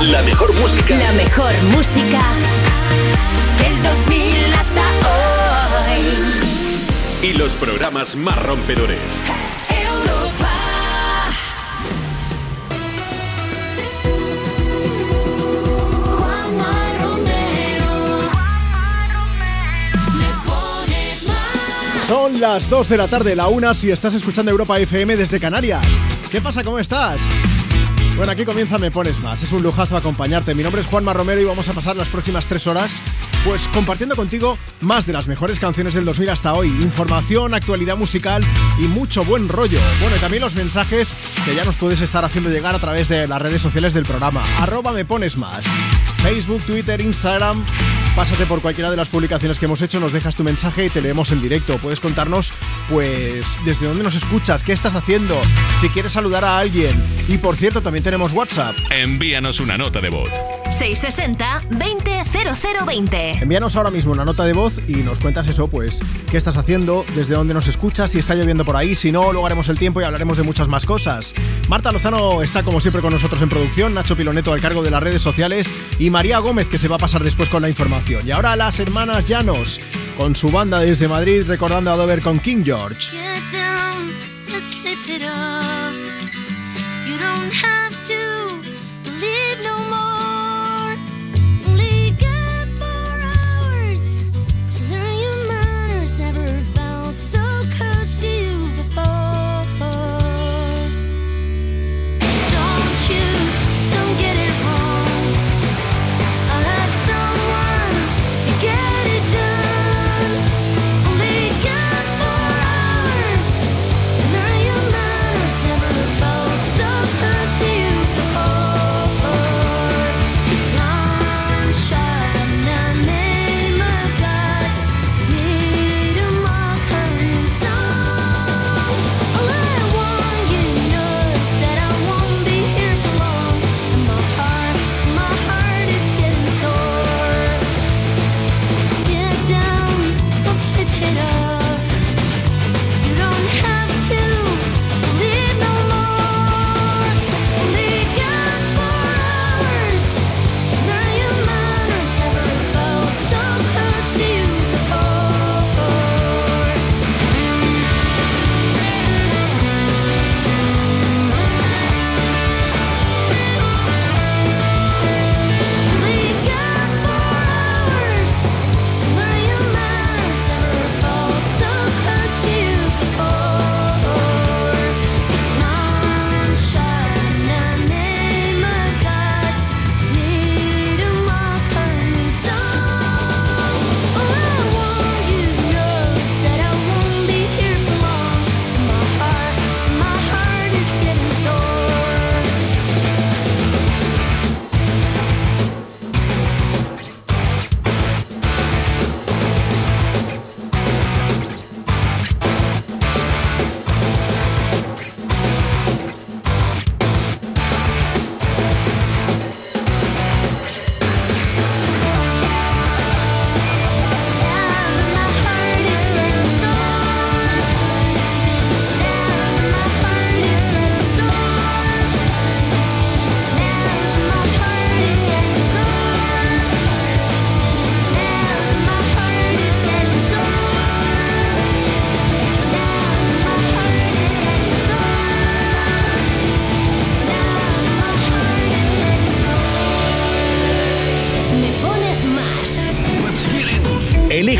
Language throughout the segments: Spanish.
La mejor música. La mejor música del 2000 hasta hoy. Y los programas más rompedores. Europa. Juanma Romero. Me pones más. Son las 2 de la tarde, la una si estás escuchando Europa FM desde Canarias. ¿Qué pasa? ¿Cómo estás? Bueno, aquí comienza Me Pones Más. Es un lujazo acompañarte. Mi nombre es Juanma Romero y vamos a pasar las próximas tres horas pues compartiendo contigo más de las mejores canciones del 2000 hasta hoy. Información, actualidad musical y mucho buen rollo. Bueno, y también los mensajes que ya nos puedes estar haciendo llegar a través de las redes sociales del programa. Arroba Me Pones Más. Facebook, Twitter, Instagram. Pásate por cualquiera de las publicaciones que hemos hecho, nos dejas tu mensaje y te leemos en directo. Puedes contarnos, pues, desde dónde nos escuchas, qué estás haciendo, si quieres saludar a alguien. Y por cierto, también tenemos WhatsApp. Envíanos una nota de voz. 660 20 0020. Envíanos ahora mismo una nota de voz y nos cuentas eso, pues, qué estás haciendo, desde dónde nos escuchas, si está lloviendo por ahí, si no, luego haremos el tiempo y hablaremos de muchas más cosas. Marta Lozano está como siempre con nosotros en producción, Nacho Piloneto al cargo de las redes sociales y María Gómez que se va a pasar después con la información. Y ahora las hermanas Llanos, con su banda desde Madrid recordando a Dover con King George.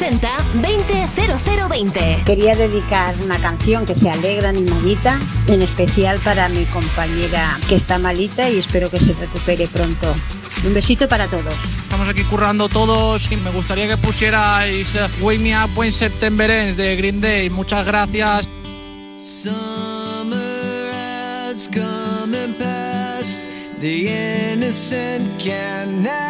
660-200020. Quería dedicar una canción que se alegra animadita, en especial para mi compañera que está malita y espero que se recupere pronto. Un besito para todos. Estamos aquí currando todos y me gustaría que pusierais eh, Wake Me Up When September Ends de Green Day. Muchas gracias. Summer has come and passed. The innocent can never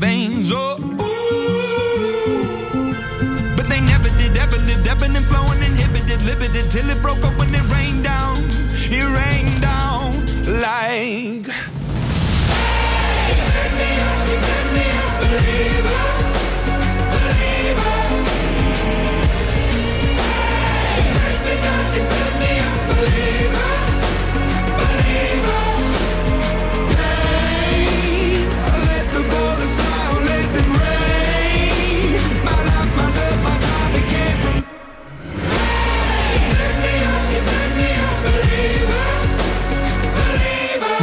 veins. Oh, ooh. But they never did, ever lived, ebbing and flowing, inhibited, limited, till it broke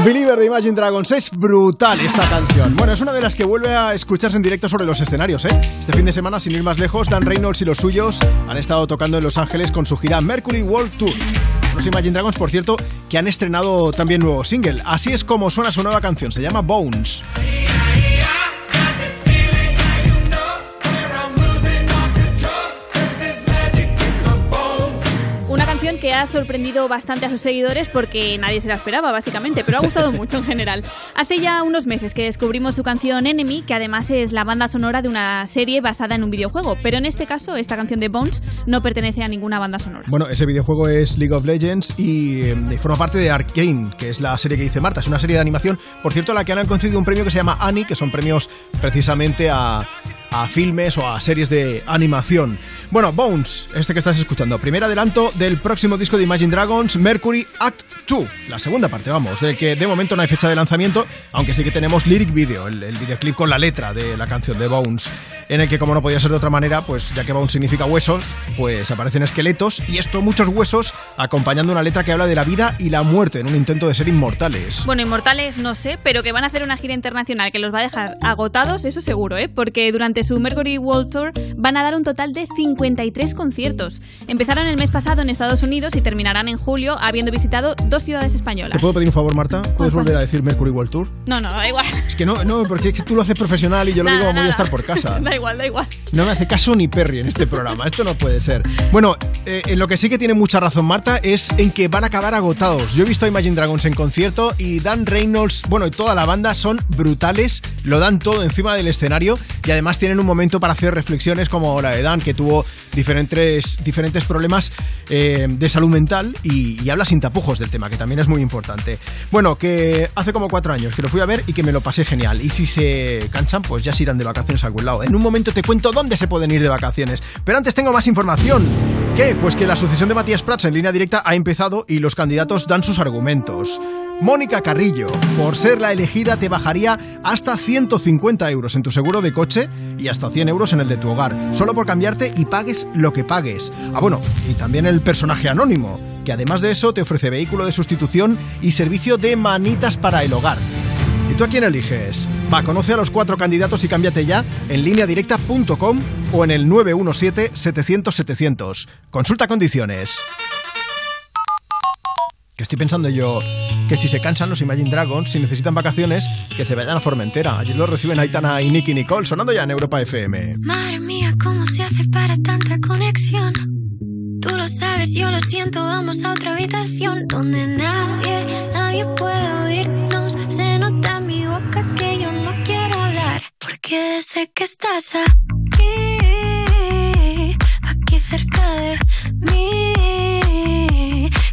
believer. De Imagine Dragons es brutal esta canción. Bueno, es una de las que vuelve a escucharse en directo sobre los escenarios, ¿eh? Este fin de semana, sin ir más lejos, Dan Reynolds y los suyos han estado tocando en Los Ángeles con su gira Mercury World Tour. Los Imagine Dragons, por cierto, que han estrenado también nuevo single. Así es como suena su nueva canción, se llama Bones. Que ha sorprendido bastante a sus seguidores porque nadie se la esperaba, básicamente, pero ha gustado mucho en general. Hace ya unos meses que descubrimos su canción Enemy, que además es la banda sonora de una serie basada en un videojuego, pero en este caso, esta canción de Bones no pertenece a ninguna banda sonora. Bueno, ese videojuego es League of Legends y, eh, forma parte de Arkane, que es la serie que dice Marta. Es una serie de animación, por cierto, a la que han concedido un premio que se llama Annie, que son premios precisamente a, a filmes o a series de animación. Bueno, Bones, este que estás escuchando, primer adelanto del próximo disco de Imagine Dragons, Mercury Act 2, la segunda parte, vamos, del que de momento no hay fecha de lanzamiento, aunque sí que tenemos lyric video, el, el videoclip con la letra de la canción de Bones, en el que como no podía ser de otra manera, pues ya que Bones significa huesos, pues aparecen esqueletos y esto muchos huesos acompañando una letra que habla de la vida y la muerte en un intento de ser inmortales. Bueno, Inmortales no sé, pero que van a hacer una gira internacional que los va a dejar agotados, eso seguro, ¿eh? Porque durante su Mercury World Tour van a dar un total de 53 conciertos. Empezaron el mes pasado en Estados Unidos y terminarán en julio habiendo visitado dos ciudades españolas. ¿Te puedo pedir un favor, Marta? ¿Puedes volver a decir Mercury World Tour? No, no, da igual. Es que no, no, porque es que tú lo haces profesional y yo lo Nada, digo voy a estar por casa. da igual, da igual. No me hace caso ni Perry en este programa. Esto no puede ser. Bueno, eh, en lo que sí que tiene mucha razón Marta es en que van a acabar agotados. Yo he visto a Imagine Dragons en concierto y Dan Reynolds, bueno, y toda la banda son brutales, lo dan todo encima del escenario y además tienen un momento para hacer reflexiones como la de Dan, que tuvo diferentes, diferentes problemas eh, de salud mental y, y habla sin tapujos del tema, que también es muy importante. Bueno, que hace como cuatro años que lo fui a ver y que me lo pasé genial. Y si se cansan, pues ya se irán de vacaciones a algún lado. En un momento te cuento dónde se pueden ir de vacaciones. Pero antes tengo más información. ¿Qué? Pues que la sucesión de Matías Prats en línea directa ha empezado y los candidatos dan sus argumentos. Mónica Carrillo, por ser la elegida te bajaría hasta 150 euros en tu seguro de coche y hasta 100 euros en el de tu hogar, solo por cambiarte y pagues lo que pagues. Ah, bueno, y también el personaje anónimo, que además de eso te ofrece vehículo de sustitución y servicio de manitas para el hogar. ¿Y tú a quién eliges? Va, conoce a los cuatro candidatos y cámbiate ya en lineadirecta.com o en el 917-700-700. Consulta condiciones. Que estoy pensando yo que si se cansan los Imagine Dragons, si necesitan vacaciones, que se vayan a Formentera. Allí lo reciben Aitana y Nicky Nicole, sonando ya en Europa FM. Madre mía, ¿cómo se hace para tanta conexión? Tú lo sabes, yo lo siento, vamos a otra habitación donde nadie, nadie puede oírnos. Se nota en mi boca que yo no quiero hablar, porque sé que estás aquí,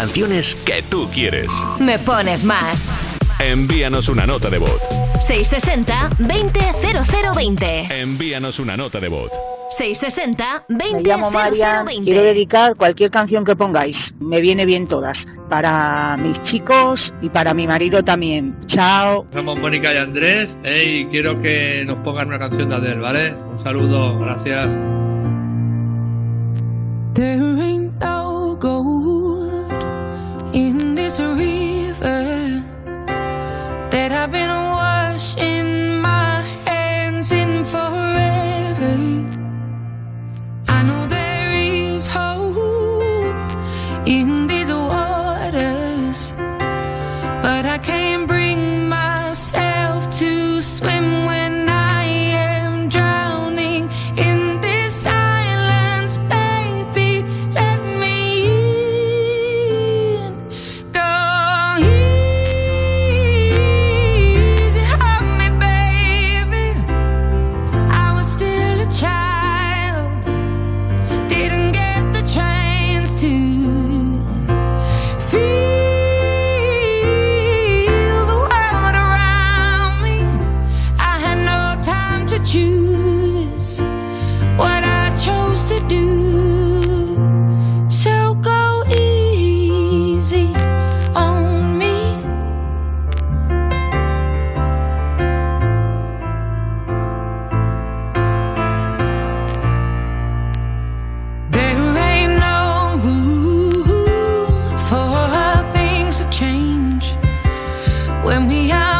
canciones que tú quieres. Me pones más. Envíanos una nota de voz. 660-200020. Envíanos una nota de voz. 660 20 Me llamo María, quiero dedicar cualquier canción que pongáis, me viene bien todas, para mis chicos y para mi marido también. Chao. Somos Mónica y Andrés, y quiero que nos pongan una canción de Adel, ¿vale? Un saludo, gracias. when we are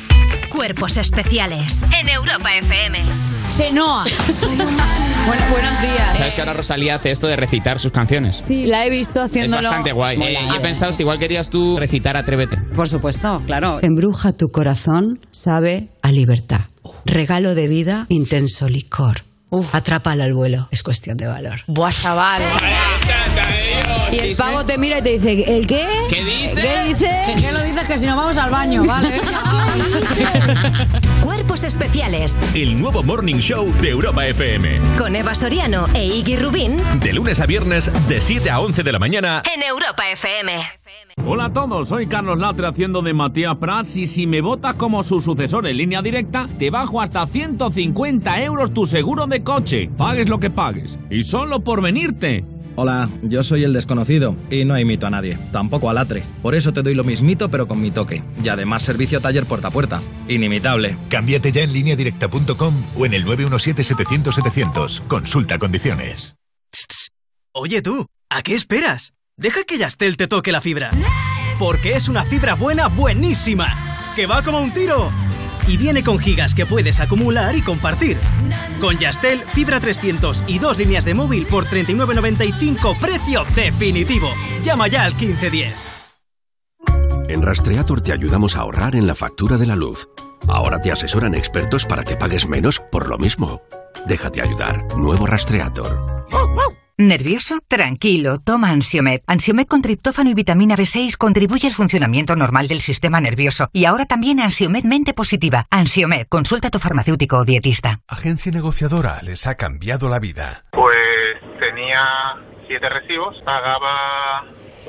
Cuerpos especiales en Europa FM. Chenoa. bueno, buenos días. ¿Sabes que ahora Rosalía hace esto de recitar sus canciones? Sí, la he visto Es haciéndolo. bastante guay. Mola. Eh, yo he pensado si igual querías tú recitar Atrévete. Por supuesto, claro. Embruja tu corazón, sabe a libertad. Regalo de vida, intenso licor. Atrápalo al vuelo, es cuestión de valor. Buah, chaval. Y el pavo te mira y te dice, ¿el qué? ¿Qué dice? ¿Qué dice? Que, que lo dices que si no vamos al baño, ¿vale? Cuerpos especiales El nuevo Morning Show de Europa FM. con Eva Soriano e Iggy Rubín De lunes a viernes, de 7 a 11 de la mañana. en Europa FM. Hola a todos, soy Carlos Latre haciendo de Matías Prats y si me votas como su sucesor en línea directa, te bajo hasta 150 euros tu seguro de coche. Pagues lo que pagues. Y solo por venirte. Hola, yo soy el desconocido y no imito a nadie, tampoco a Latre. Por eso te doy lo mismito pero con mi toque. Y además servicio taller puerta a puerta. Inimitable. Cámbiate ya en lineadirecta.com o en el 917-700-700. Consulta condiciones. Oye tú, ¿a qué esperas? Deja que Yastel te toque la fibra. Porque es una fibra buena, buenísima. Que va como un tiro. Y viene con gigas que puedes acumular y compartir. Con Yastel, fibra 300 y dos líneas de móvil por 39.95, precio definitivo. Llama ya al 1510. En Rastreator te ayudamos a ahorrar en la factura de la luz. Ahora te asesoran expertos para que pagues menos por lo mismo. Déjate ayudar. Nuevo Rastreator. ¿Nervioso? Tranquilo, toma Ansiomed. Ansiomed con triptófano y vitamina B6 contribuye al funcionamiento normal del sistema nervioso. Y ahora también Ansiomed Mente Positiva. Ansiomed, consulta a tu farmacéutico o dietista. Agencia negociadora les ha cambiado la vida. Pues tenía siete recibos, pagaba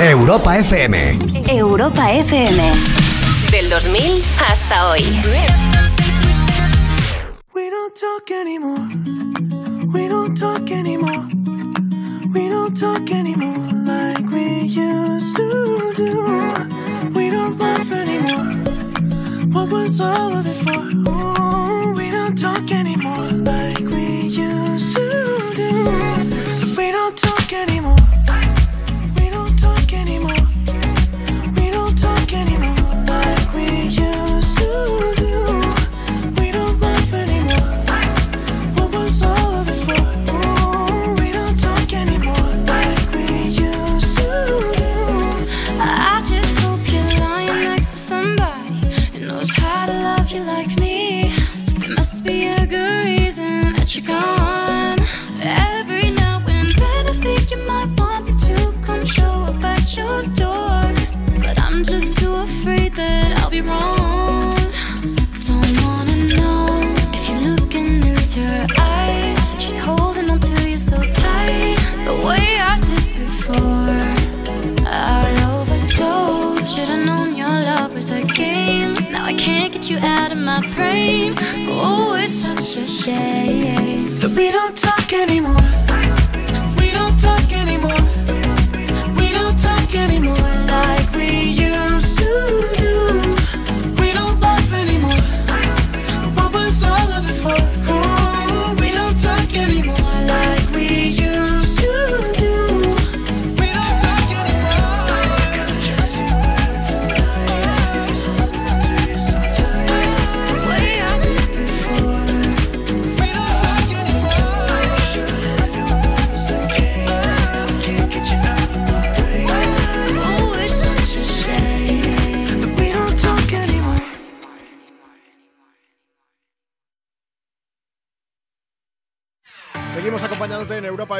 Europa FM. Europa FM. Del 2000 hasta hoy. We don't talk anymore. We don't talk anymore. We don't talk anymore like we used to do. We don't laugh anymore. What was all of it for? Ooh, we don't talk anymore like we used to do. We don't talk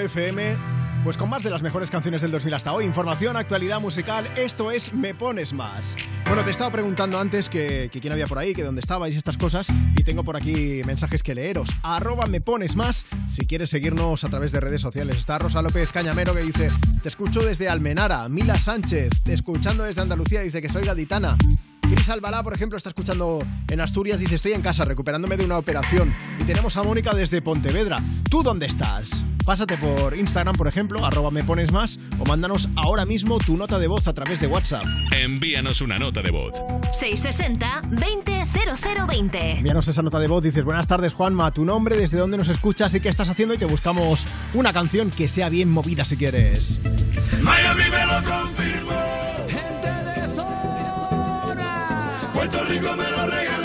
FM, pues con más de las mejores canciones del 2000 hasta hoy. Información, actualidad musical, esto es Me Pones Más. Bueno, te estaba preguntando antes que, quién había por ahí, que dónde estabais, estas cosas, y tengo por aquí mensajes que leeros. Arroba Me Pones Más, si quieres seguirnos a través de redes sociales. Está Rosa López Cañamero que dice, te escucho desde Almenara. Mila Sánchez, te escuchando desde Andalucía, dice que soy gaditana. Cris Albalá, por ejemplo, está escuchando en Asturias, dice estoy en casa recuperándome de una operación. Y tenemos a Mónica desde Pontevedra. ¿Tú dónde estás? Pásate por Instagram, por ejemplo, arroba me pones más, o mándanos ahora mismo tu nota de voz a través de WhatsApp. Envíanos una nota de voz. 660-200020. Envíanos esa nota de voz, dices buenas tardes Juanma, tu nombre, desde dónde nos escuchas y qué estás haciendo y te buscamos una canción que sea bien movida si quieres. Miami me lo confirmó. Gente de zona. Puerto Rico me lo regaló.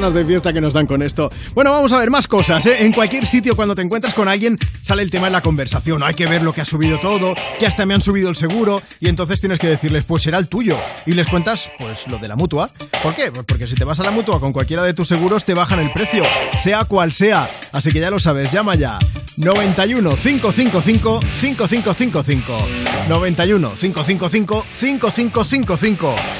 Ganas de fiesta que nos dan con esto. Bueno, vamos a ver más cosas. ¿eh? En cualquier sitio, cuando te encuentras con alguien, sale el tema en la conversación. Hay que ver lo que ha subido todo, que hasta me han subido el seguro, y entonces tienes que decirles, pues será el tuyo. Y les cuentas, pues lo de la mutua. ¿Por qué? Pues porque si te vas a la mutua con cualquiera de tus seguros, te bajan el precio, sea cual sea. Así que ya lo sabes, llama ya. 91 555 5555 91 555 5555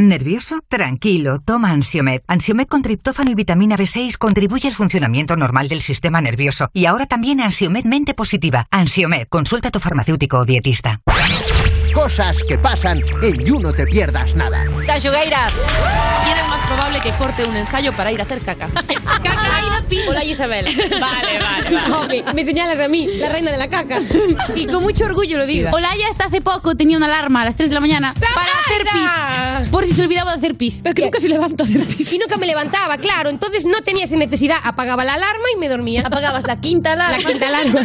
¿Nervioso? Tranquilo, toma Ansiomed. Ansiomed con triptófano y vitamina B6 contribuye al funcionamiento normal del sistema nervioso. Y ahora también Ansiomed mente positiva. Ansiomed, consulta a tu farmacéutico o dietista. Cosas que pasan en You No Te Pierdas Nada. Cachugueira. ¿Quién es más probable que corte un ensayo para ir a hacer caca? Caca lápiz. Hola Isabel. Vale, vale, vale. Hombre, me señalas a mí, la reina de la caca. Y con mucho orgullo lo digo. Olaya hasta hace poco tenía una alarma a las 3 de la mañana para hacer pis. Por si se olvidaba de hacer pis. Pero que nunca se levanta a hacer pis. Y nunca me levantaba, claro. Entonces no tenía esa necesidad. Apagaba la alarma y me dormía. Apagabas la quinta alarma. La quinta alarma.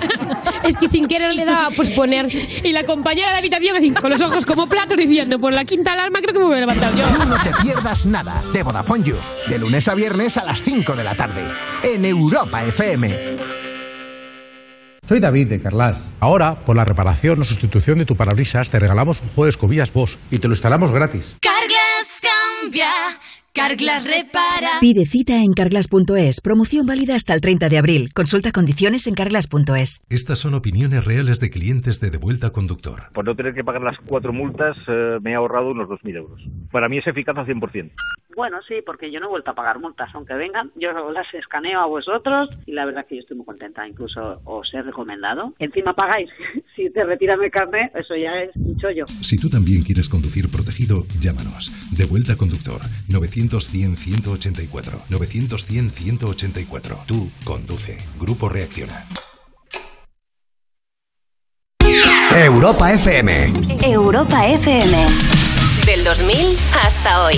es que sin querer le daba pues poner. Y la compañera de habitación así, con los ojos como platos diciendo, por la quinta alarma creo que me voy a levantar yo. You No Te Pierdas Nada de Vodafone You. De lunes a viernes a las 5 de la tarde. En Europa FM. Soy David de Carlas. Ahora, por la reparación o sustitución de tu parabrisas, te regalamos un juego de escobillas Bosch y te lo instalamos gratis. Carglass cambia, Carglass repara. Pide cita en carglass.es. Promoción válida hasta el 30 de abril. Consulta condiciones en carglass.es. Estas son opiniones reales de clientes de Devuelta Conductor. Por no tener que pagar las cuatro multas, eh, me he ahorrado unos 2.000 euros. Para mí es eficaz al 100%. Bueno, sí, porque yo no he vuelto a pagar multas, aunque vengan, yo las escaneo a vosotros y la verdad que yo estoy muy contenta, incluso os he recomendado. Encima pagáis, si te retiran el carnet, eso ya es un chollo. Si tú también quieres conducir protegido, llámanos. Devuelta Conductor 900-100-184. 900-100-184. Tú conduce. Grupo Reacciona. Europa FM. Europa FM. Del 2000 hasta hoy.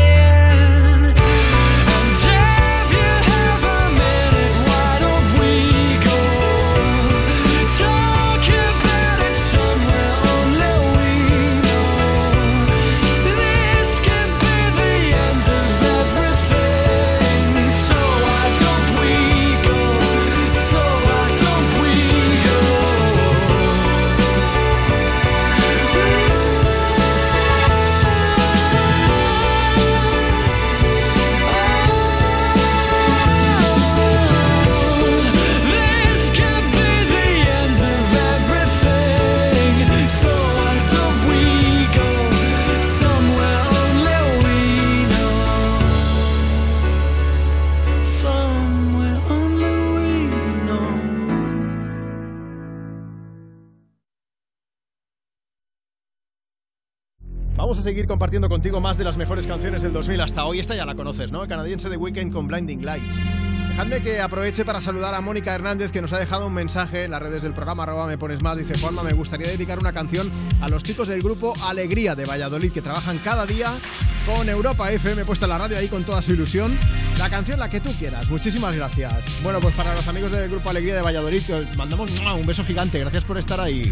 A seguir compartiendo contigo más de las mejores canciones del 2000 hasta hoy. Esta ya la conoces, ¿no? Canadiense de Weekend con Blinding Lights. Dejadme que aproveche para saludar a Mónica Hernández que nos ha dejado un mensaje en las redes del programa arroba me pones más. Dice Juanma, me gustaría dedicar una canción a los chicos del grupo Alegría de Valladolid que trabajan cada día con Europa FM puesta en la radio ahí con toda su ilusión. La canción la que tú quieras. Muchísimas gracias. Bueno, pues para los amigos del grupo Alegría de Valladolid mandamos un beso gigante. Gracias por estar ahí.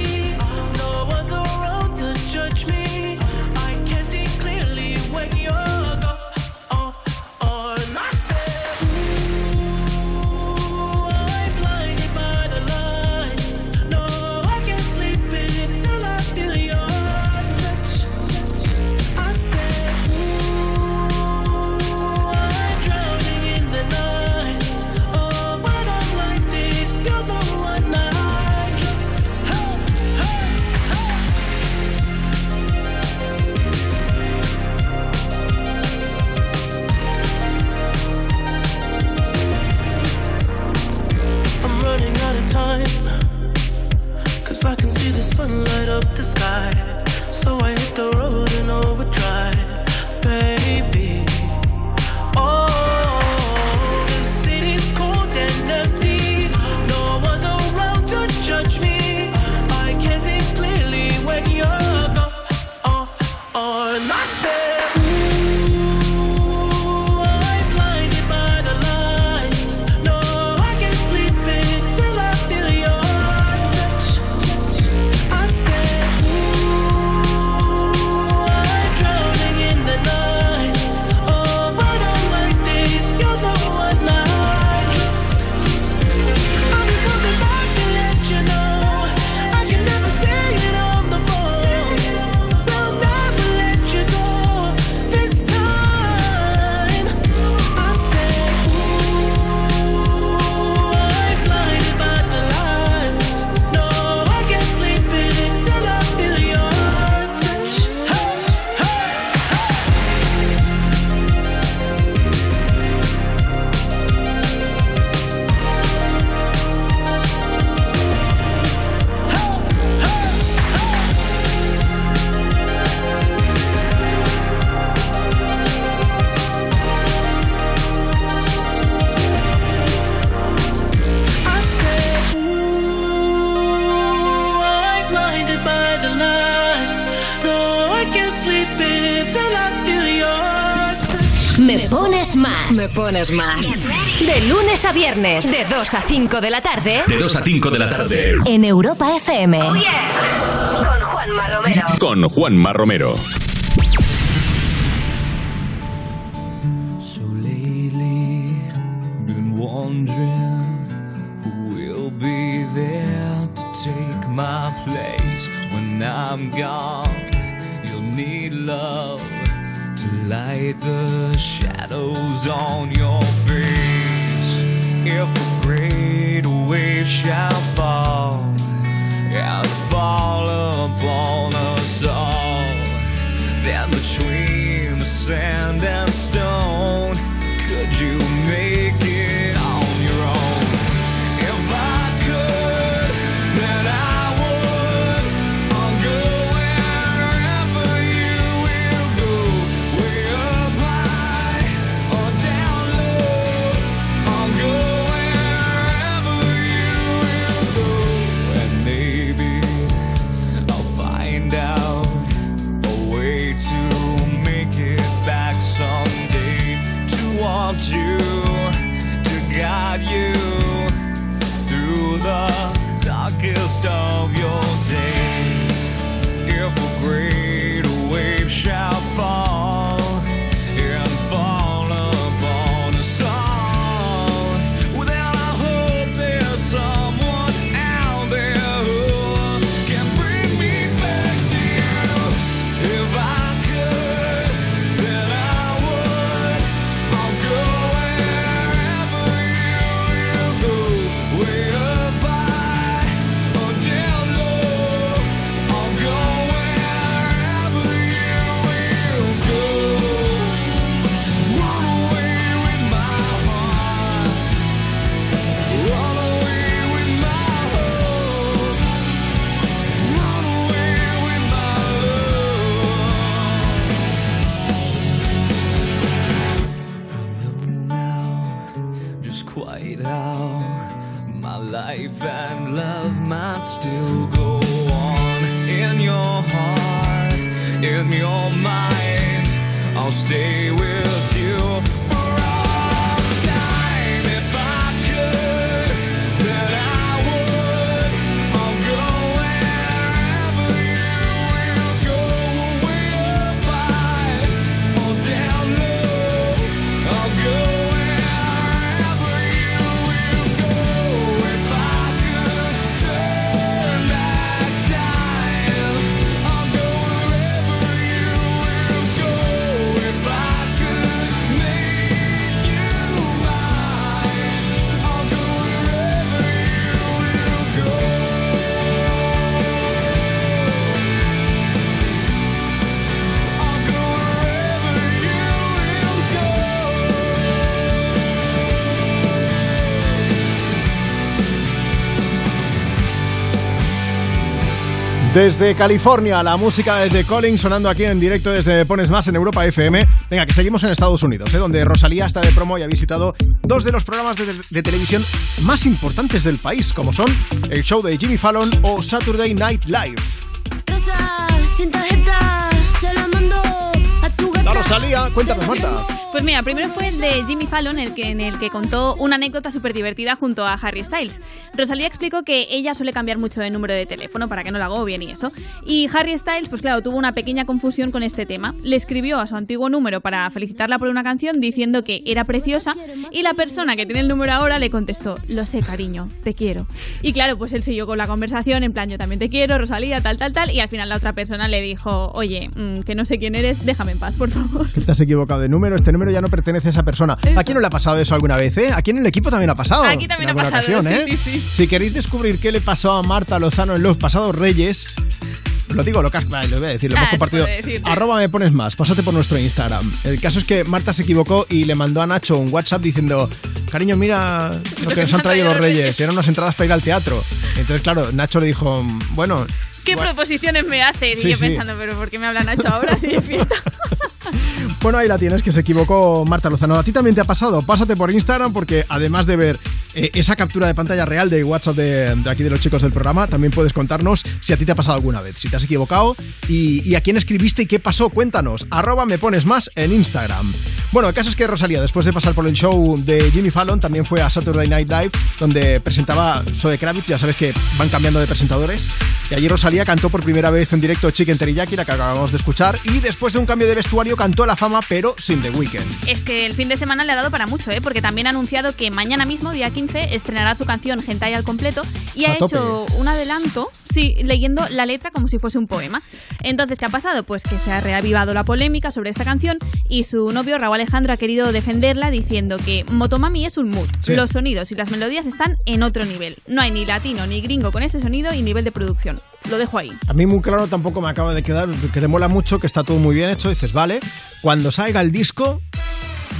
Pones más. De lunes a viernes, de 2 a 5 de la tarde. De 2 a 5 de la tarde. En Europa FM. Con Juanma Romero. Con Juanma Romero. Desde California, la música de The Calling sonando aquí en directo desde Pones Más en Europa FM. Venga, que seguimos en Estados Unidos, ¿eh? donde Rosalía está de promo y ha visitado dos de los programas de, de televisión más importantes del país, como son el show de Jimmy Fallon o Saturday Night Live. Rosa, sin tarjeta, Rosalía, cuéntanos, Marta. Pues mira, primero fue el de Jimmy Fallon, el que, en el que contó una anécdota súper divertida junto a Harry Styles. Rosalía explicó que ella suele cambiar mucho de número de teléfono para que no la agobien y eso. Y Harry Styles, pues claro, tuvo una pequeña confusión con este tema. Le escribió a su antiguo número para felicitarla por una canción diciendo que era preciosa y la persona que tiene el número ahora le contestó, lo sé cariño, te quiero. Y claro, pues él siguió con la conversación en plan, yo también te quiero, Rosalía, tal, tal, tal. Y al final la otra persona le dijo, oye, mm, que no sé quién eres, déjame en paz, por favor. Que te has equivocado de número, este número ya no pertenece a esa persona. ¿A quién no le ha pasado eso alguna vez, eh? Aquí en el equipo también ha pasado. Aquí también en ha pasado, ocasión, sí, ¿eh? sí, sí. Si queréis descubrir qué le pasó a Marta Lozano en los pasados Reyes, lo digo, lo, vale, lo voy a decir, lo Ah, hemos compartido. Arroba me pones más, pásate por nuestro Instagram. El caso es que Marta se equivocó y le mandó a Nacho un WhatsApp diciendo, cariño, mira lo que nos han traído los Reyes, eran unas entradas para ir al teatro. Entonces, claro, Nacho le dijo, bueno, ¿Qué proposiciones me haces? Sí, y yo sí. pensando, pero ¿por qué me hablan ahora si hay fiesta? Bueno, ahí la tienes, que se equivocó Marta Lozano. A ti también te ha pasado. Pásate por Instagram porque además de ver eh, esa captura de pantalla real de WhatsApp de, de aquí de los chicos del programa, también puedes contarnos si a ti te ha pasado alguna vez, si te has equivocado y, y a quién escribiste y qué pasó. Cuéntanos. Arroba me pones más en Instagram. Bueno, el caso es que Rosalía, después de pasar por el show de Jimmy Fallon, también fue a Saturday Night Live, donde presentaba Zoe Kravitz, ya sabes que van cambiando de presentadores. Y allí Rosalía cantó por primera vez en directo Chicken Teriyaki, la que acabamos de escuchar, y después de un cambio de vestuario cantó la fama, pero sin The Weeknd. Es que el fin de semana le ha dado para mucho, ¿eh? porque también ha anunciado que mañana mismo, día 15, estrenará su canción Hentai al completo y ha hecho un adelanto, sí, leyendo la letra como si fuese un poema. Entonces, ¿qué ha pasado? Pues que se ha reavivado la polémica sobre esta canción y su novio Raúl Alejandro ha querido defenderla diciendo que Motomami es un mood. Sí. Los sonidos y las melodías están en otro nivel. No hay ni latino ni gringo con ese sonido y nivel de producción. Lo dejo ahí. A mí muy claro tampoco me acaba de quedar, que le mola mucho, que está todo muy bien hecho, dices, vale, cuando salga el disco,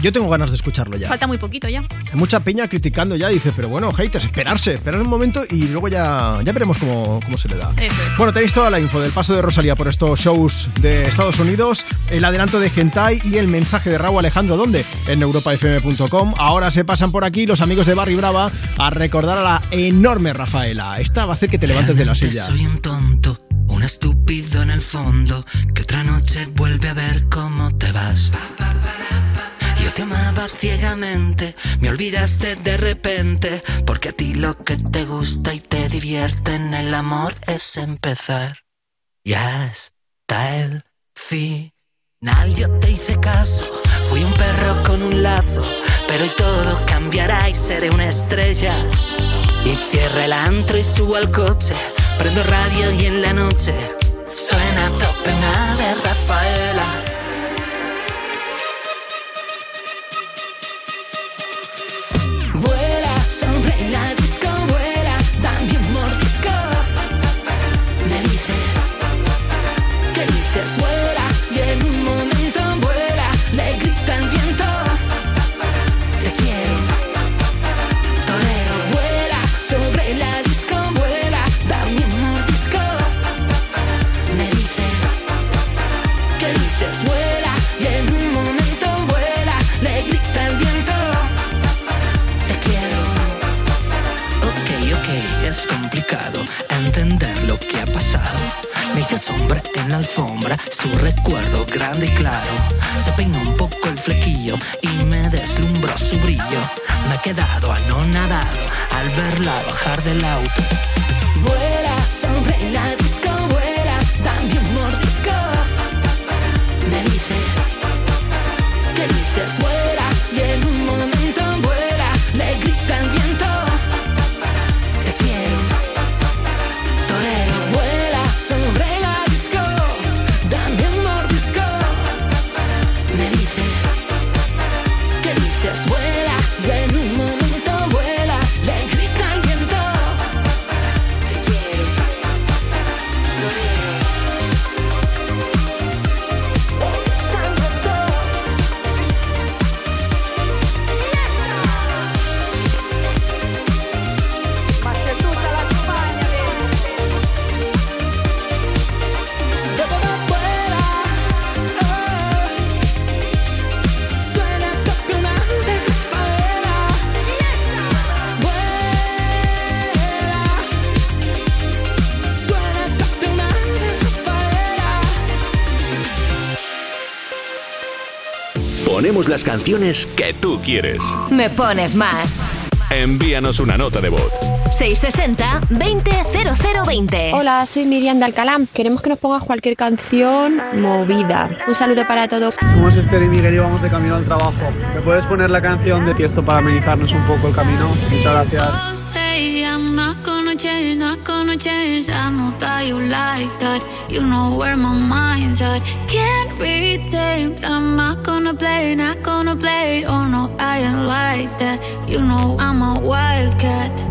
yo tengo ganas de escucharlo ya. Falta muy poquito ya. Hay mucha peña criticando ya, dice, pero bueno, haters, esperarse, esperar un momento y luego ya, ya veremos cómo, cómo se le da. Eso es. Bueno, tenéis toda la info del paso de Rosalía por estos shows de Estados Unidos, el adelanto de Gentai y el mensaje de Raúl Alejandro, ¿dónde? En europafm.com. Ahora se pasan por aquí los amigos de Barry Brava a recordar a la enorme Rafaela. Esta va a hacer que te levantes de la silla. Soy un tonto, un estúpido en el fondo, que otra noche vuelve a ver cómo te vas. Te amaba ciegamente, me olvidaste de repente, porque a ti lo que te gusta y te divierte en el amor es empezar. Ya está el final, yo te hice caso, fui un perro con un lazo, pero hoy todo cambiará y seré una estrella. Y cierro el antro y subo al coche, prendo radio y en la noche suena a tope de Rafaela. Sombra en la alfombra, su recuerdo grande y claro. Se peinó un poco el flequillo y me deslumbró su brillo. Me he quedado anonadado al verla bajar del auto. Vuela sobre la disco, vuela, dame un mordisco. Me dice, ¿qué dices? Vuela, Ponemos las canciones que tú quieres. Me pones más. Envíanos una nota de voz. 660-200020. Hola, soy Miriam de Alcalá. Queremos que nos pongas cualquier canción movida. Un saludo para todos. Somos Esther y Miguel y vamos de camino al trabajo. ¿Me puedes poner la canción de Tiesto para amenizarnos un poco el camino? Muchas gracias. I'm not gonna change, not gonna change. I know that you like that. You know where my mind's at. Can't be tamed. I'm not gonna play, not gonna play. Oh no, I ain't like that. You know I'm a wildcat.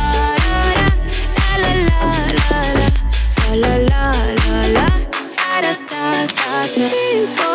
People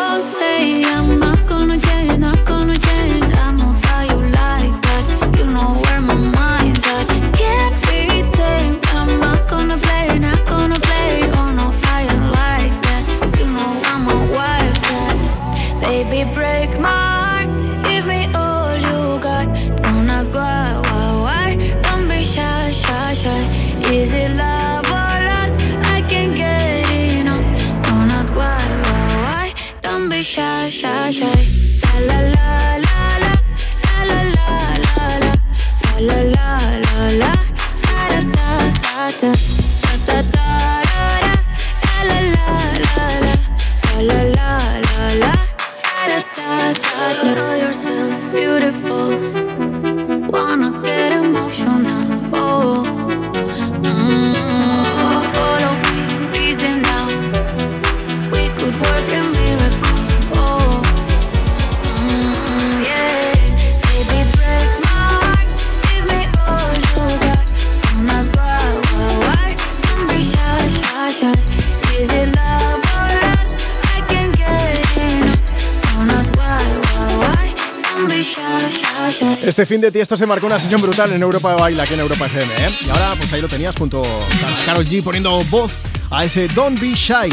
Este fin de Tiesto se marcó una sesión brutal en Europa de Baila, aquí en Europa FM, ¿eh? Y ahora, pues ahí lo tenías junto a Carol G poniendo voz a ese Don't Be Shy.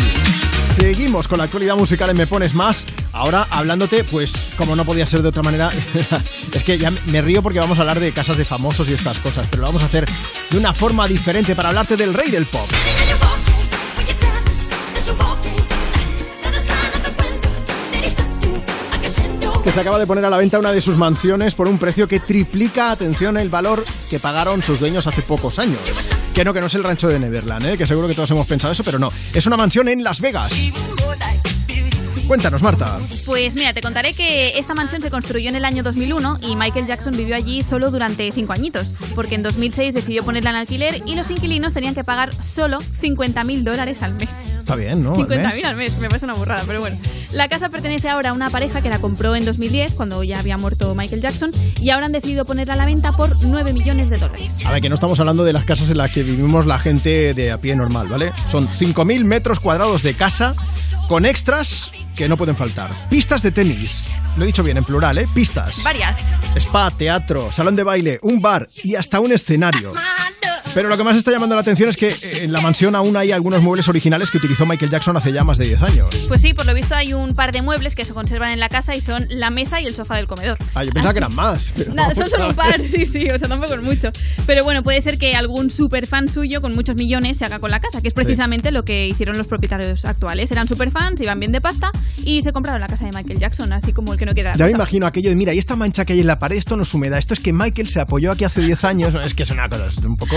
Seguimos con la actualidad musical en Me Pones Más. Ahora hablándote, pues como no podía ser de otra manera, es que ya me río porque vamos a hablar de casas de famosos y estas cosas, pero lo vamos a hacer de una forma diferente para hablarte del rey del pop. Que se acaba de poner a la venta una de sus mansiones por un precio que triplica, atención, el valor que pagaron sus dueños hace pocos años. Que no, que no es el rancho de Neverland, ¿eh? que seguro que todos hemos pensado eso, pero no. Es una mansión en Las Vegas. Cuéntanos, Marta. Pues mira, te contaré que esta mansión se construyó en el año 2001 y Michael Jackson vivió allí solo durante cinco añitos, porque en 2006 decidió ponerla en alquiler y los inquilinos tenían que pagar solo 50 mil dólares al mes. Está bien, ¿no? Al 50 mes. mil al mes, me parece una burrada, pero bueno. La casa pertenece ahora a una pareja que la compró en 2010, cuando ya había muerto Michael Jackson, y ahora han decidido ponerla a la venta por 9 millones de dólares. A ver, que no estamos hablando de las casas en las que vivimos la gente de a pie normal, ¿vale? Son 5.000 metros cuadrados de casa con extras que no pueden faltar. Pistas de tenis. Lo he dicho bien, en plural, ¿eh? Pistas. Varias. Spa, teatro, salón de baile, un bar y hasta un escenario. Pero lo que más está llamando la atención es que eh, en la mansión aún hay algunos muebles originales que utilizó Michael Jackson hace ya más de 10 años. Pues sí, por lo visto hay un par de muebles que se conservan en la casa y son la mesa y el sofá del comedor. Ah, yo pensaba Así- que eran más. Nada, son solo un par, sí, sí, o sea, tampoco es mucho. Pero bueno, puede ser que algún super fan suyo con muchos millones se haga con la casa, que es precisamente lo que hicieron los propietarios actuales. Eran super fans, iban bien de pasta y se compraron la casa de Michael Jackson, así como el que no queda. Ya me imagino aquello de, mira, y esta mancha que hay en la pared, esto no es humedad, esto es que Michael se apoyó aquí hace 10 años, es que es una cosa, es un poco...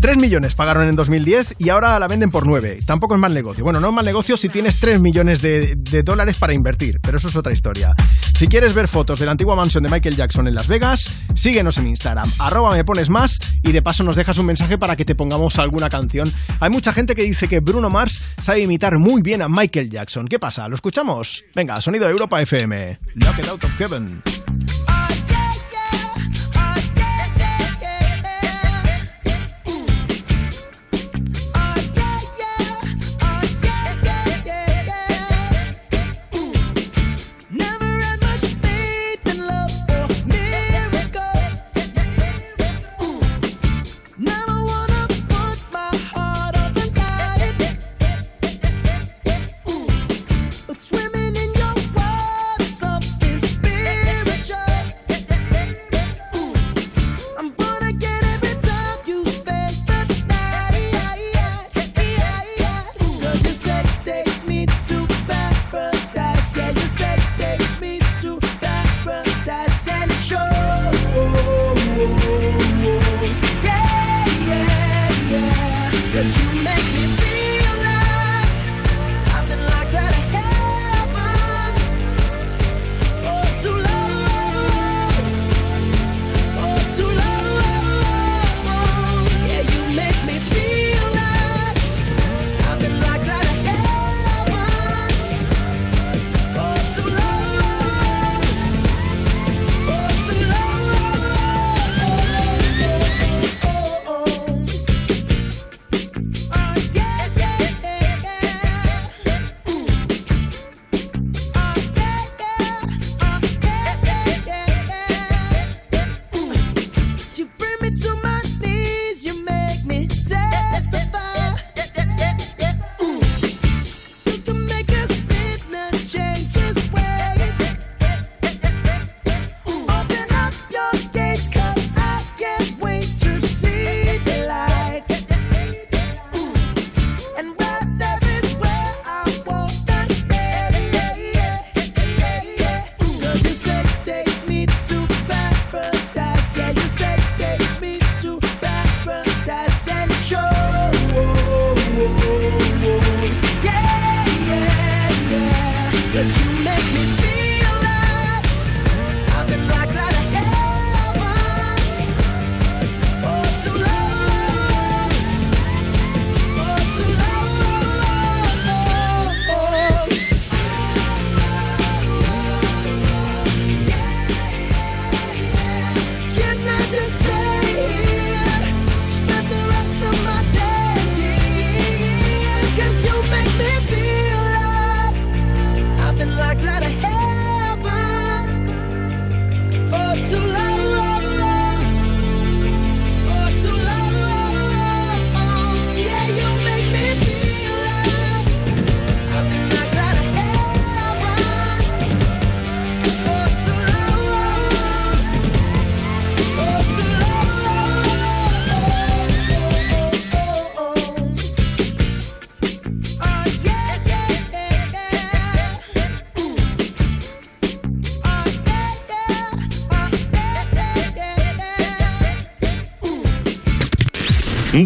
3 millones pagaron en 2010 y ahora la venden por 9. Tampoco es mal negocio. Bueno, no es mal negocio si tienes 3 millones de, dólares para invertir, pero eso es otra historia. Si quieres ver fotos de la antigua mansión de Michael Jackson en Las Vegas, síguenos en Instagram, arroba me pones más y de paso nos dejas un mensaje para que te pongamos alguna canción. Hay mucha gente que dice que Bruno Mars sabe imitar muy bien a Michael Jackson. ¿Qué pasa? ¿Lo escuchamos? Venga, sonido de Europa FM. Knock it out of.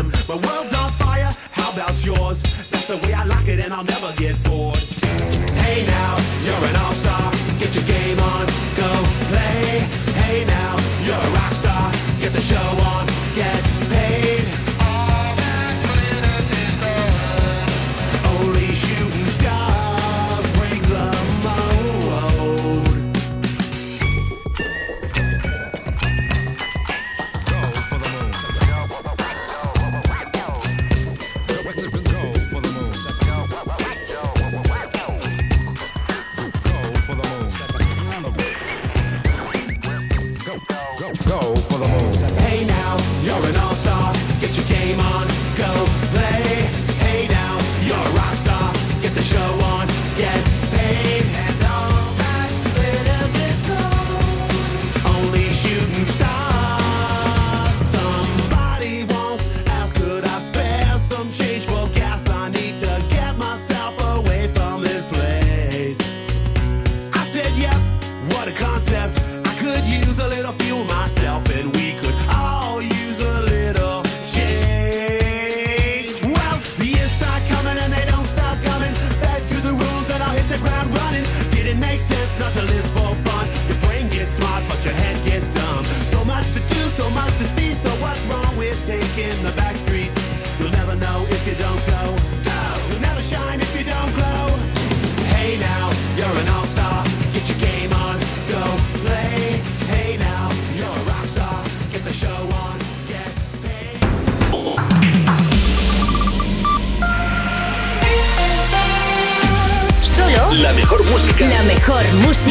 him. But world's on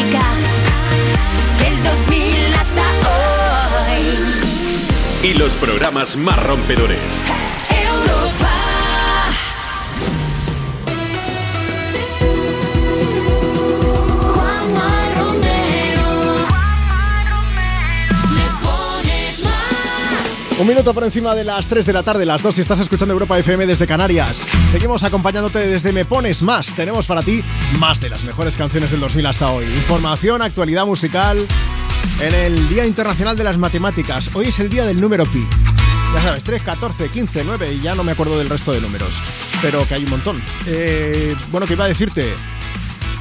música del 2000 hasta hoy. Y los programas más rompedores. minuto por encima de las 3 de la tarde, las 2 si estás escuchando Europa FM desde Canarias. Seguimos acompañándote desde Me Pones Más. Tenemos para ti más de las mejores canciones del 2000 hasta hoy. Información, actualidad musical. En el Día Internacional de las Matemáticas, hoy es el día del número pi. Ya sabes, 3, 14, 15, 9 y ya no me acuerdo del resto de números. Pero que hay un montón. Eh, bueno, que iba a decirte,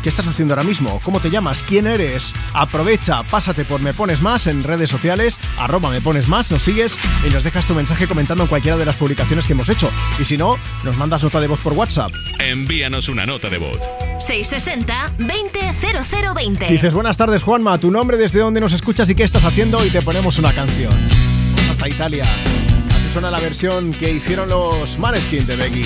¿Qué estás haciendo ahora mismo? ¿Cómo te llamas? ¿Quién eres? Aprovecha, pásate por Me Pones Más en redes sociales, arroba Me Pones Más, nos sigues y nos dejas tu mensaje comentando en cualquiera de las publicaciones que hemos hecho. Y si no, nos mandas nota de voz por WhatsApp. Envíanos una nota de voz. 660-200020. Dices, buenas tardes Juanma, tu nombre, desde dónde nos escuchas y qué estás haciendo y te ponemos una canción. Hasta Italia. Así suena la versión que hicieron los Maneskin de Becky.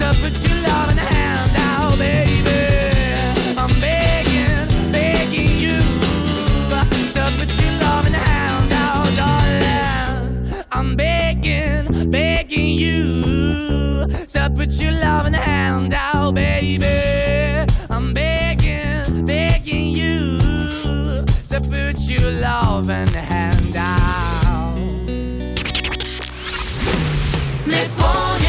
To put your loving hand out, baby. I'm begging, begging you. To put your loving hand out, darling. I'm begging, begging you. To put your loving hand out, baby. I'm begging, begging you. To put your. Me pones más.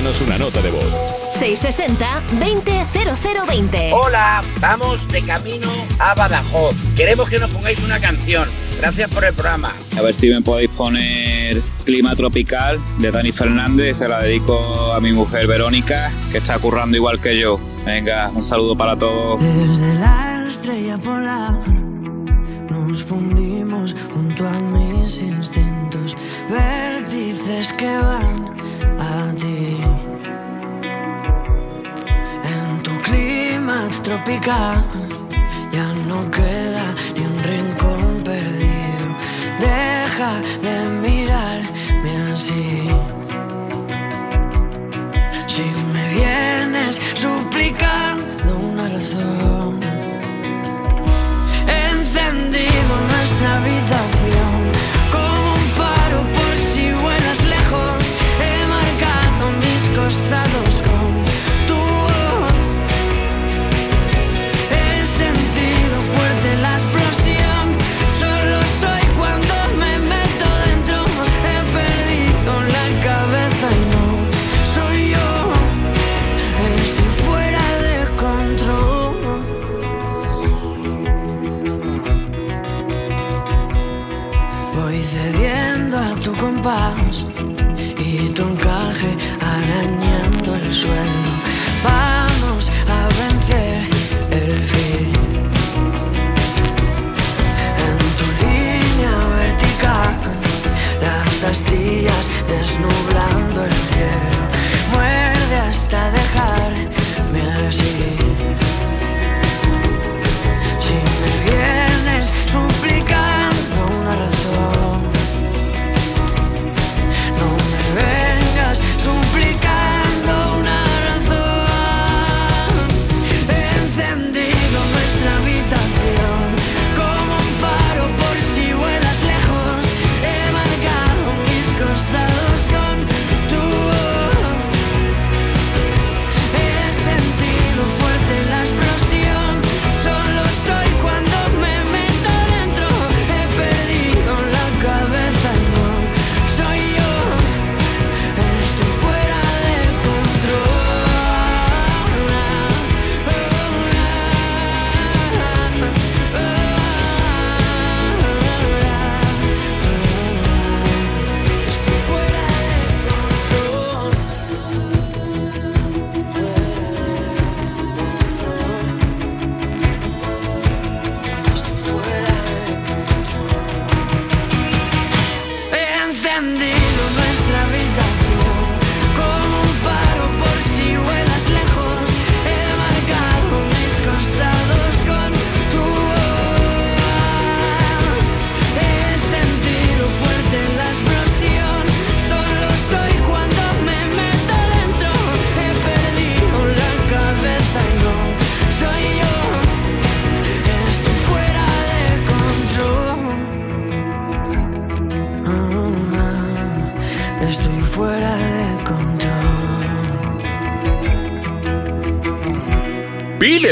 Envíanos una nota de voz. 660-200020. Hola, vamos de camino a Badajoz. Queremos que nos pongáis una canción. Gracias por el programa. A ver si me podéis poner Clima Tropical de Dani Fernández. Se la dedico a mi mujer Verónica, que está currando igual que yo. Venga, un saludo para todos. Desde la estrella polar nos fundimos junto a mis instintos, que van a ti. En tu clima tropical ya no queda ni un rincón perdido. Deja de mirarme así. Si me vienes suplicando una razón, encendido nuestra habitación Con tu voz, he sentido fuerte la explosión. Solo soy cuando me meto dentro. He perdido la cabeza y no soy yo. Estoy fuera de control. Voy cediendo a tu compás y tu encaje. Vamos a vencer el fin. En tu línea vertical, las astillas desnublando el cielo.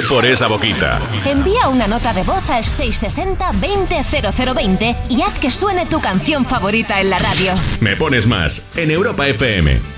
por esa boquita. Envía una nota de voz al 660-200020 y haz que suene tu canción favorita en la radio. Me pones más en Europa FM.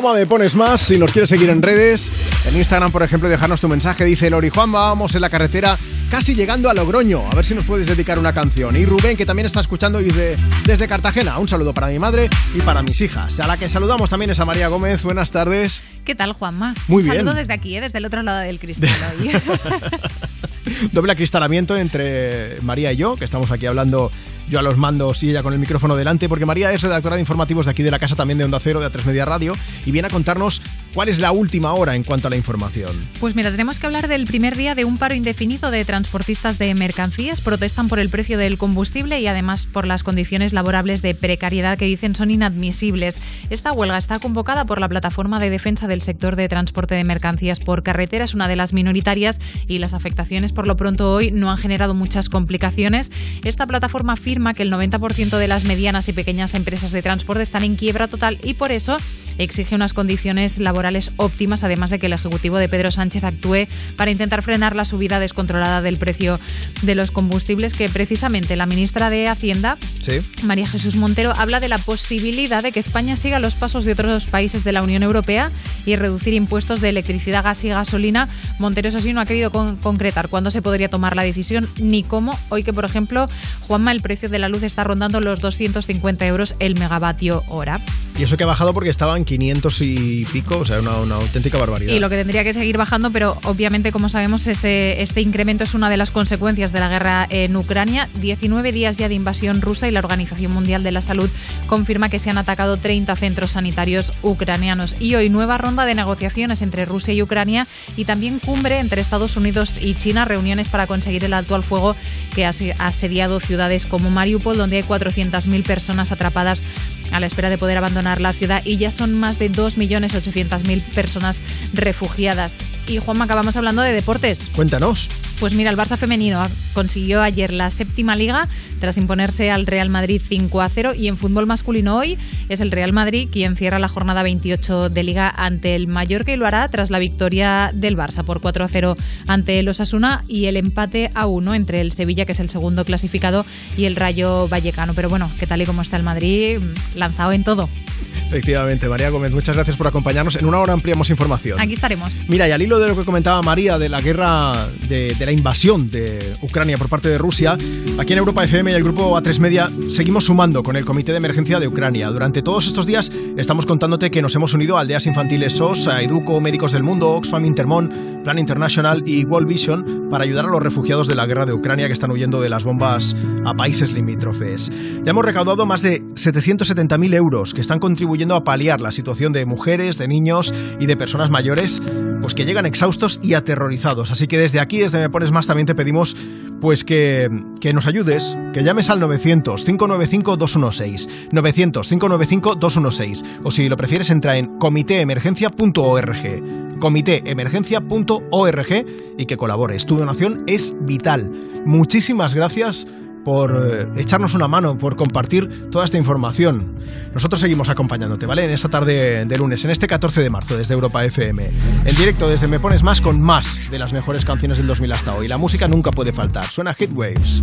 Arroba me pones más si nos quieres seguir en redes. En Instagram, por ejemplo, dejarnos tu mensaje. Dice Lori Juan, vamos en la carretera casi llegando a Logroño. A ver si nos puedes dedicar una canción. Y Rubén, que también está escuchando desde, desde Cartagena. Un saludo para mi madre y para mis hijas. A la que saludamos también es a María Gómez. Buenas tardes. ¿Qué tal, Juanma? Muy Un bien. saludo desde aquí, ¿eh? desde el otro lado del cristal hoy. Doble acristalamiento entre María y yo, que estamos aquí hablando yo a los mandos y ella con el micrófono delante, porque María es redactora de informativos de aquí de la casa, también de Onda Cero, de A3 Media Radio, y viene a contarnos cuál es la última hora en cuanto a la información. Pues mira, tenemos que hablar del primer día de un paro indefinido de transportistas de mercancías. Protestan por el precio del combustible y además por las condiciones laborables de precariedad que dicen son inadmisibles. Esta huelga está convocada por la plataforma de defensa del sector de transporte de mercancías por carretera. Es una de las minoritarias y las afectaciones por lo pronto hoy no han generado muchas complicaciones. Esta plataforma afirma que el 90% de las medianas y pequeñas empresas de transporte están en quiebra total y por eso exige unas condiciones laborales óptimas, además de que el Ejecutivo de Pedro Sánchez actúe para intentar frenar la subida descontrolada del precio de los combustibles, que precisamente la ministra de Hacienda, Sí. María Jesús Montero, habla de la posibilidad de que España siga los pasos de otros países de la Unión Europea y reducir impuestos de electricidad, gas y gasolina. Montero, eso sí, no ha querido con- concretar cuándo se podría tomar la decisión ni cómo. Hoy que, por ejemplo, Juanma, el precio de la luz está rondando los 250 euros el megavatio hora. Y eso que ha bajado porque estaban 500 y pico, sea, una, una auténtica barbaridad. Y lo que tendría que seguir bajando, pero obviamente, como sabemos, este, este incremento es una de las consecuencias de la guerra en Ucrania. 19 días ya de invasión rusa y la Organización Mundial de la Salud confirma que se han atacado 30 centros sanitarios ucranianos. Y hoy nueva ronda de negociaciones entre Rusia y Ucrania y también cumbre entre Estados Unidos y China, reuniones para conseguir el alto al fuego que ha asediado ciudades como Mariupol, donde hay 400.000 personas atrapadas a la espera de poder abandonar la ciudad y ya son más de 2.800.000 personas refugiadas. Y Juanma, acabamos hablando de deportes. Cuéntanos. Pues mira, el Barça femenino consiguió ayer la séptima liga tras imponerse al Real Madrid 5 a 0 y en fútbol masculino hoy es el Real Madrid quien cierra la jornada 28 de liga ante el Mallorca y lo hará tras la victoria del Barça por 4 a 0 ante el Osasuna y el empate a 1 entre el Sevilla que es el segundo clasificado y el Rayo Vallecano. Pero bueno, que tal y como está el Madrid, lanzado en todo. Efectivamente, María Gómez, muchas gracias por acompañarnos. En una hora ampliamos información. Aquí estaremos. Mira, y al hilo de lo que comentaba María de la guerra, de, de la invasión de Ucrania por parte de Rusia, aquí en Europa FM y el grupo A3 Media seguimos sumando con el Comité de Emergencia de Ucrania. Durante todos estos días estamos contándote que nos hemos unido a Aldeas Infantiles SOS, a Educo, Médicos del Mundo, Oxfam Intermon, Plan International y World Vision para ayudar a los refugiados de la guerra de Ucrania que están huyendo de las bombas a países limítrofes. Ya hemos recaudado más de 770.000 euros que están contribuyendo a paliar la situación de mujeres, de niños y de personas mayores pues que llegan exhaustos y aterrorizados. Así que desde aquí, desde Me Pones Más, también te pedimos pues que, que nos ayudes, que llames al 900-595-216, 900-595-216, o si lo prefieres entra en comitéemergencia.org, comitéemergencia.org y que colabores. Tu donación es vital. Muchísimas gracias por eh, echarnos una mano, por compartir toda esta información. Nosotros seguimos acompañándote, ¿vale? En esta tarde de lunes, en este 14 de marzo, desde Europa FM. En directo desde Me Pones Más con más de las mejores canciones del 2000 hasta hoy. La música nunca puede faltar. Suena Hit Waves.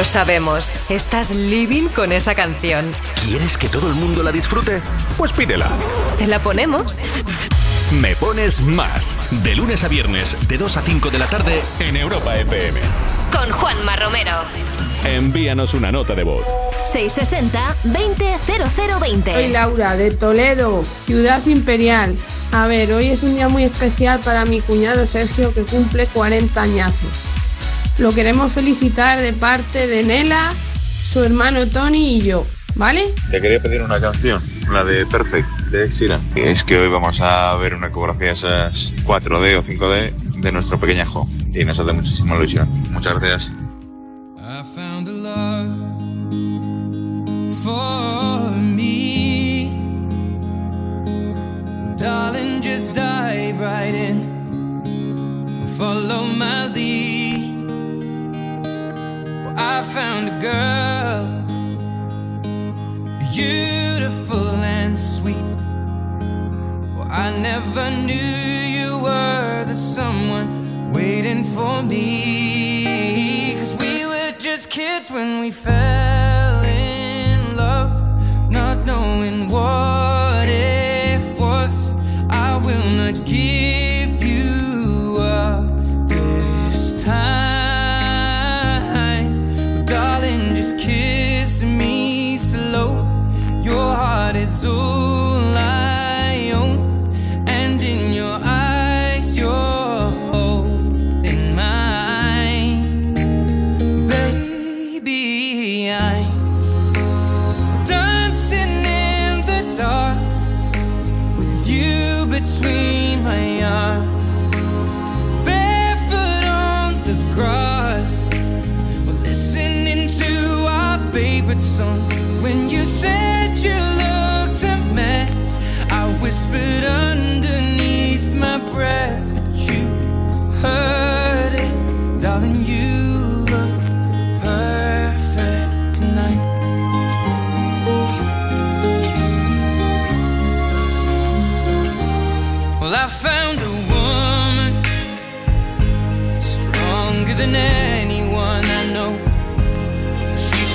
Lo sabemos, estás living con esa canción. ¿Quieres que todo el mundo la disfrute? Pues pídela. ¿Te la ponemos? Me pones más. De lunes a viernes, de 2 a 5 de la tarde, en Europa FM. Con Juanma Romero. Envíanos una nota de voz. 660-200020. Soy Laura, de Toledo, Ciudad Imperial. A ver, hoy es un día muy especial para mi cuñado Sergio que cumple 40 añazos. Lo queremos felicitar de parte de Nela, su hermano Tony y yo, ¿vale? Te quería pedir una canción, la de Perfect, de Sheeran. Es que hoy vamos a ver una ecografía de esas 4D o 5D de nuestro pequeñajo y nos hace muchísima ilusión. Muchas gracias.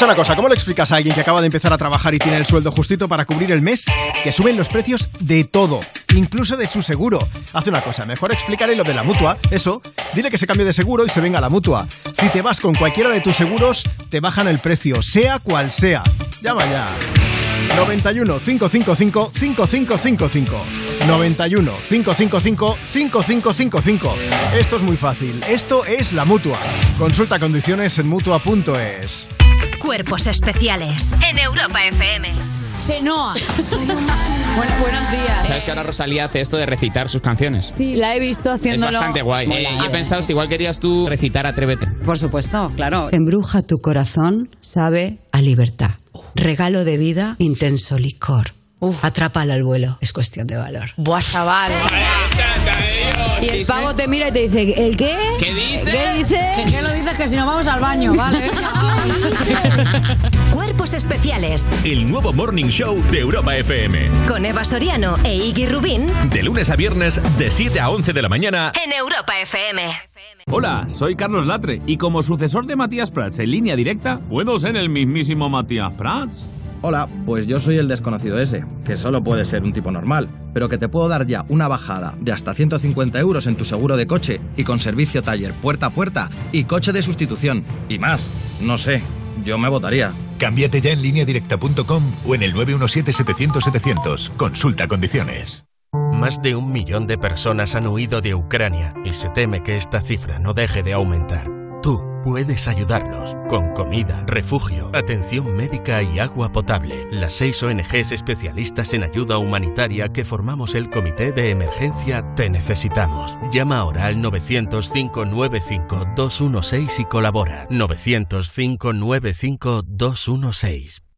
Escucha una cosa, ¿cómo le explicas a alguien que acaba de empezar a trabajar y tiene el sueldo justito para cubrir el mes que suben los precios de todo, incluso de su seguro? Hace una cosa, mejor explícale lo de la mutua, eso, dile que se cambie de seguro y se venga a la mutua. Si te vas con cualquiera de tus seguros, te bajan el precio, sea cual sea. Llama ya. 91 555 5555 91 555 5555 Esto es muy fácil. Esto es la mutua. Consulta condiciones en mutua.es. Cuerpos especiales en Europa FM. Genoa. bueno, buenos días. ¿Sabes que ahora Rosalía hace esto de recitar sus canciones? Sí, la he visto Es haciéndolo. bastante guay. Eh, yo he pensado si igual querías tú recitar Atrévete. Por supuesto, claro. Embruja tu corazón, sabe a libertad. Regalo de vida, intenso licor. Atrápalo al vuelo, es cuestión de valor. Buah, chaval. Y el pavo te mira y te dice, ¿el qué? ¿Qué dice? ¿Qué dice? Que, que lo dices que si no vamos al baño, ¿vale? Cuerpos especiales El nuevo Morning Show de Europa FM. con Eva Soriano e Iggy Rubín De lunes a viernes, de 7 a 11 de la mañana. en Europa FM. Hola, soy Carlos Latre y como sucesor de Matías Prats en línea directa, ¿puedo ser el mismísimo Matías Prats? Hola, pues yo soy el desconocido ese, que solo puede ser un tipo normal, pero que te puedo dar ya una bajada de hasta 150 euros en tu seguro de coche y con servicio taller puerta a puerta y coche de sustitución. Y más, no sé, yo me votaría. Cámbiate ya en lineadirecta.com o en el 917-700-700. Consulta condiciones. Más de un millón de personas han huido de Ucrania y se teme que esta cifra no deje de aumentar. Tú puedes ayudarlos con comida, refugio, atención médica y agua potable. Las seis ONGs especialistas en ayuda humanitaria que formamos el Comité de Emergencia Te Necesitamos. Llama ahora al 900-595-216 y colabora. 900-595-216.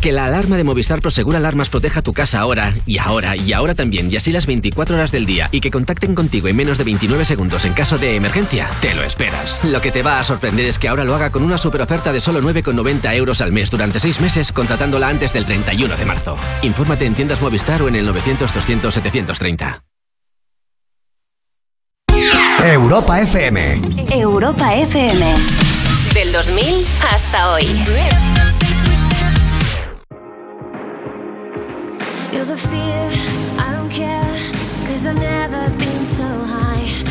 Que la alarma de Movistar Prosegur Alarmas proteja tu casa ahora, y ahora, y ahora también, y así las 24 horas del día, y que contacten contigo en menos de 29 segundos en caso de emergencia, te lo esperas. Lo que te va a sorprender es que ahora lo haga con una super oferta de solo 9,90 euros al mes durante 6 meses, contratándola antes del 31 de marzo. Infórmate en tiendas Movistar o en el 900-200-730. Europa FM. Europa FM. Del 2000 hasta hoy. You're the fear, I don't care, cause I've never been so high.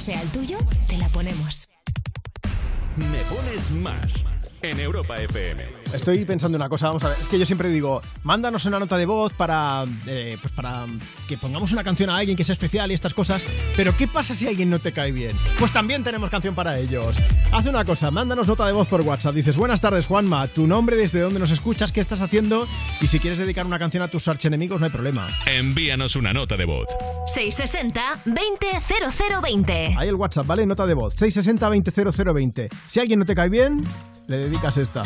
Sea el tuyo, te la ponemos. Me pones más en Europa FM. Estoy pensando una cosa, vamos a ver. Es que yo siempre digo, mándanos una nota de voz para, eh, pues para que pongamos una canción a alguien que sea especial y estas cosas. Pero ¿qué pasa si alguien no te cae bien? Pues también tenemos canción para ellos. Haz una cosa, mándanos nota de voz por WhatsApp. Dices, buenas tardes Juanma, tu nombre, desde dónde nos escuchas, qué estás haciendo y si quieres dedicar una canción a tus archenemigos no hay problema. Envíanos una nota de voz. 660-200020. Ahí el WhatsApp, ¿vale? Nota de voz. 660-200020. Si alguien no te cae bien, le esta.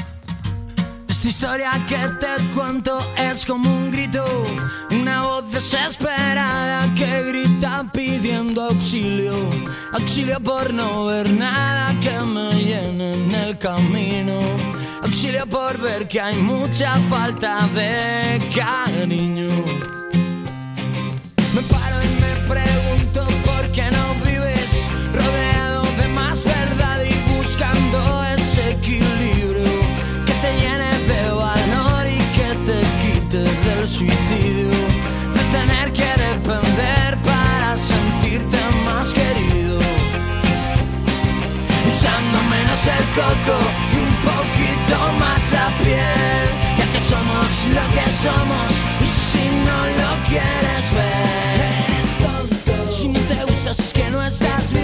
Esta historia que te cuento es como un grito, una voz desesperada que grita pidiendo auxilio, auxilio por no ver nada que me llene en el camino, auxilio por ver que hay mucha falta de cariño. Me paro y me pregunto por qué no vives rodeado el coco y un poquito más la piel, ya que somos lo que somos y si no lo quieres ver, si no te gustas es que no estás vivo.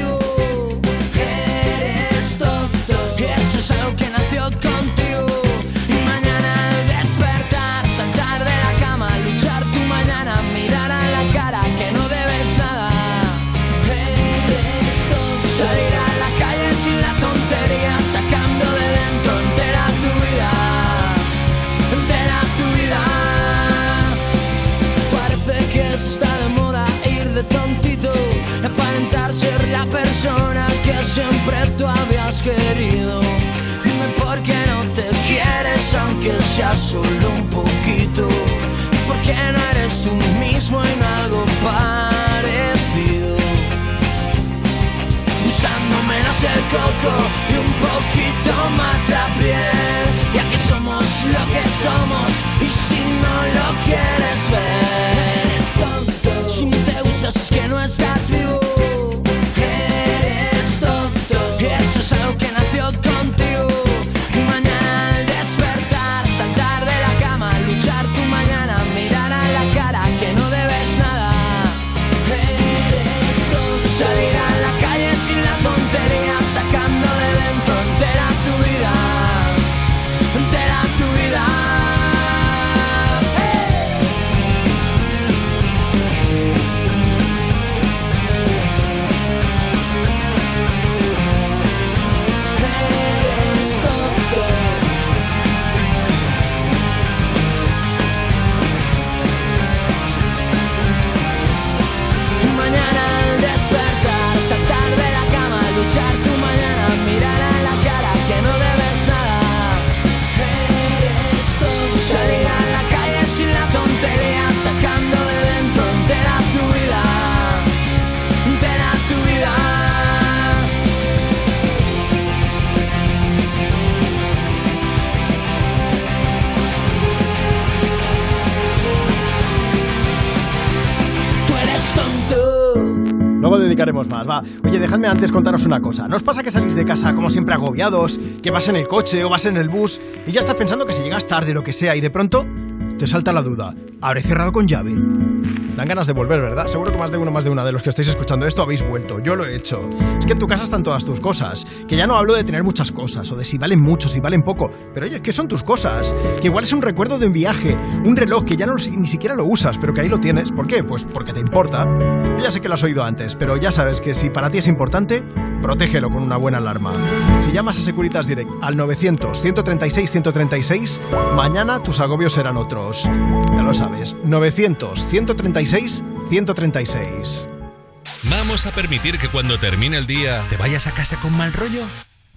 Siempre tú habías querido. Dime por qué no te quieres, aunque sea solo un poquito. ¿Y por qué no eres tú mismo en algo parecido? Usando menos el coco y un poquito más la piel, ya que somos lo que somos y si no lo quieres ver, si no te gustas es que no estás vivo. Luego dedicaremos más, va. Oye, dejadme antes contaros una cosa. ¿No os pasa que salís de casa como siempre agobiados, que vas en el coche o vas en el bus y ya estás pensando que si llegas tarde o lo que sea y de pronto te salta la duda? ¿Habré cerrado con llave? Dan ganas de volver, ¿verdad? Seguro que más de uno, más de una de los que estáis escuchando esto habéis vuelto. Yo lo he hecho. Es que en tu casa están todas tus cosas. Que ya no hablo de tener muchas cosas o de si valen mucho, si valen poco. Pero oye, ¿qué son tus cosas? Que igual es un recuerdo de un viaje, un reloj que ya ni siquiera lo usas, pero que ahí lo tienes. ¿Por qué? Pues porque te importa. Yo ya sé que lo has oído antes, pero ya sabes que si para ti es importante, protégelo con una buena alarma. Si llamas a Securitas Direct al 900-136-136, mañana tus agobios serán otros. Ya lo sabes, 900-136-136. ¿Vamos a permitir que cuando termine el día te vayas a casa con mal rollo?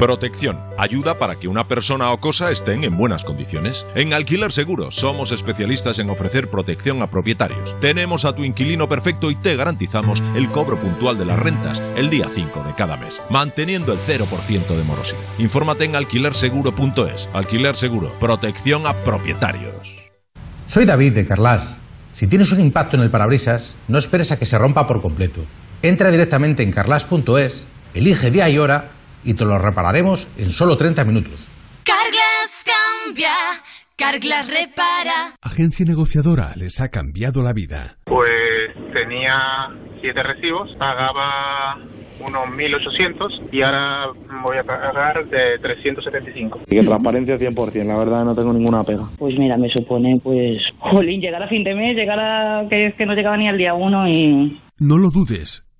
Protección. Ayuda para que una persona o cosa estén en buenas condiciones. En Alquiler Seguro somos especialistas en ofrecer protección a propietarios. Tenemos a tu inquilino perfecto y te garantizamos el cobro puntual de las rentas el día 5 de cada mes, manteniendo el 0% de morosidad. Infórmate en alquilerseguro.es. Alquiler Seguro. Protección a propietarios. Soy David de Carlas. Si tienes un impacto en el parabrisas, no esperes a que se rompa por completo. Entra directamente en carlas.es, elige día y hora y te lo repararemos en solo 30 minutos. Carglass cambia, Carglass repara. Agencia negociadora les ha cambiado la vida. Pues tenía siete recibos, pagaba unos 1.800 y ahora voy a pagar de 375. Y que transparencia 100%, la verdad no tengo ninguna pega. Pues mira, me supone, pues, jolín, llegar a fin de mes, llegar a que es que no llegaba ni al día uno y... No lo dudes.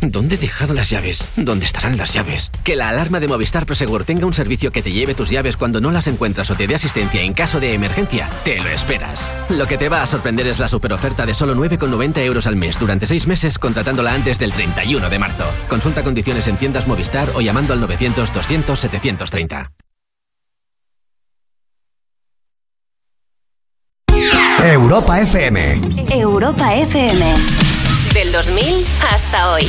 ¿Dónde he dejado las llaves? ¿Dónde estarán las llaves? Que la alarma de Movistar Prosegur tenga un servicio que te lleve tus llaves cuando no las encuentras o te dé asistencia en caso de emergencia, te lo esperas. Lo que te va a sorprender es la superoferta de solo 9,90 euros al mes durante 6 meses contratándola antes del 31 de marzo. Consulta condiciones en tiendas Movistar o llamando al 900 200 730. Europa FM. Europa FM. Del 2000 hasta hoy.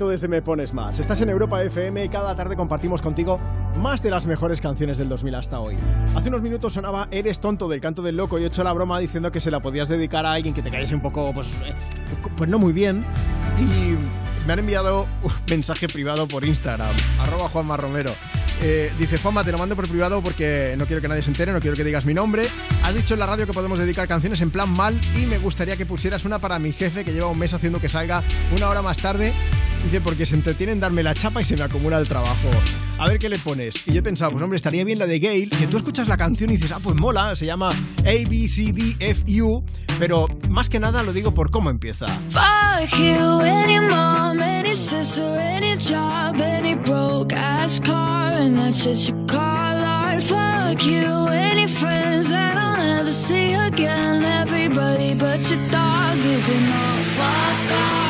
Directo desde Me Pones Más. Estás en Europa FM y cada tarde compartimos contigo más de las mejores canciones del 2000 hasta hoy. Hace unos minutos sonaba Eres tonto del canto del loco y he hecho la broma diciendo que se la podías dedicar a alguien que te cayese un poco, pues, eh, pues no muy bien. Y me han enviado un mensaje privado por Instagram, arroba Juanma Romero. Eh, dice, Juanma, te lo mando por privado porque no quiero que nadie se entere, no quiero que digas mi nombre. Has dicho en la radio que podemos dedicar canciones en plan mal y me gustaría que pusieras una para mi jefe que lleva un mes haciendo que salga una hora más tarde. Dice, porque se entretienen darme la chapa y se me acumula el trabajo. A ver qué le pones. Y yo pensaba, pues hombre, estaría bien la de Gale, que tú escuchas la canción y dices, ah, pues mola, se llama A, U, pero más que nada lo digo por cómo empieza. Fuck you, any mom, any sister, any job, any broke ass car, and that's it you call art. Fuck you, any friends that I'll never see again, everybody but your dog, you can all fuck off.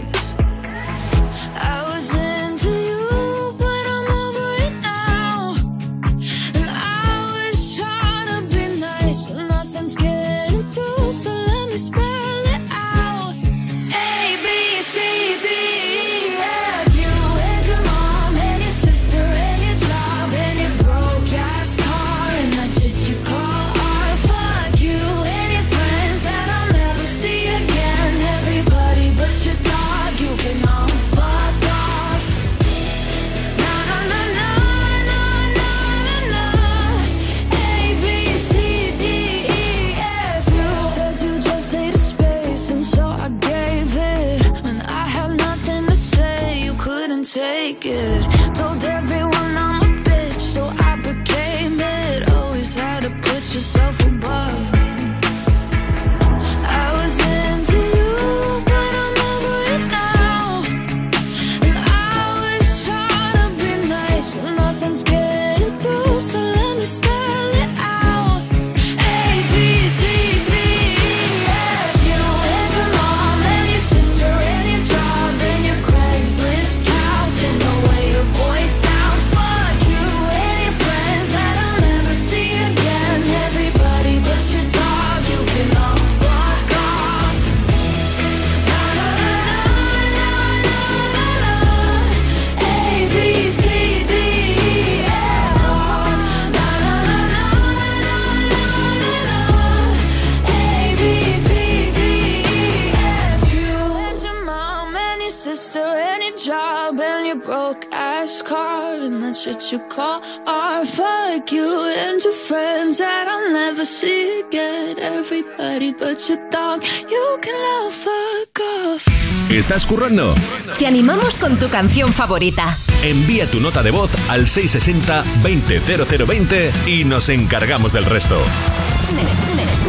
¿Estás currando? Te animamos con tu canción favorita. Envía tu nota de voz al 660-200020 y nos encargamos del resto.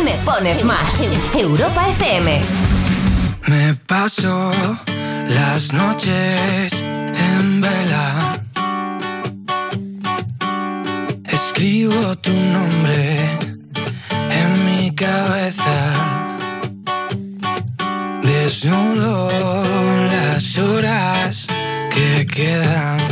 Me pones más. Europa FM. Me paso las noches en vela escribo tu nombre en mi cabeza. Desnudo las horas que quedan.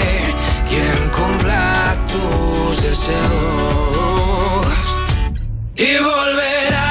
tus deseos y volverás.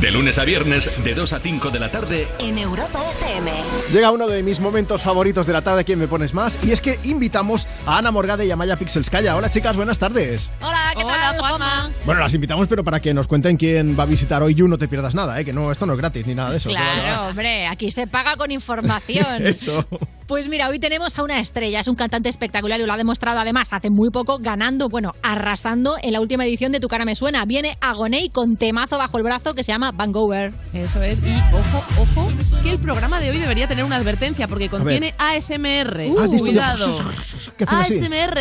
De lunes a viernes, de 2 a 5 de la tarde, en Europa FM. Llega uno de mis momentos favoritos de la tarde, ¿quién me pones más? Y es que invitamos a Ana Morgade y a Maya Pixelskaya. Hola chicas, buenas tardes. Hola, ¿qué tal, Juanma? Bueno, las invitamos, pero para que nos cuenten quién va a visitar hoy You, no te pierdas nada, ¿eh? que no, esto no es gratis ni nada de eso. Claro, hombre, aquí se paga con información. Eso. Pues mira, hoy tenemos a una estrella, es un cantante espectacular y lo ha demostrado además hace muy poco, ganando, bueno, arrasando en la última edición de Tu cara me suena. Viene Agoney con temazo bajo el brazo que se llama Vancouver. Eso es. Y ojo, ojo, que el programa de hoy debería tener una advertencia porque contiene ASMR. Ah, esto de- Cuidado. ¿Qué? ASMR.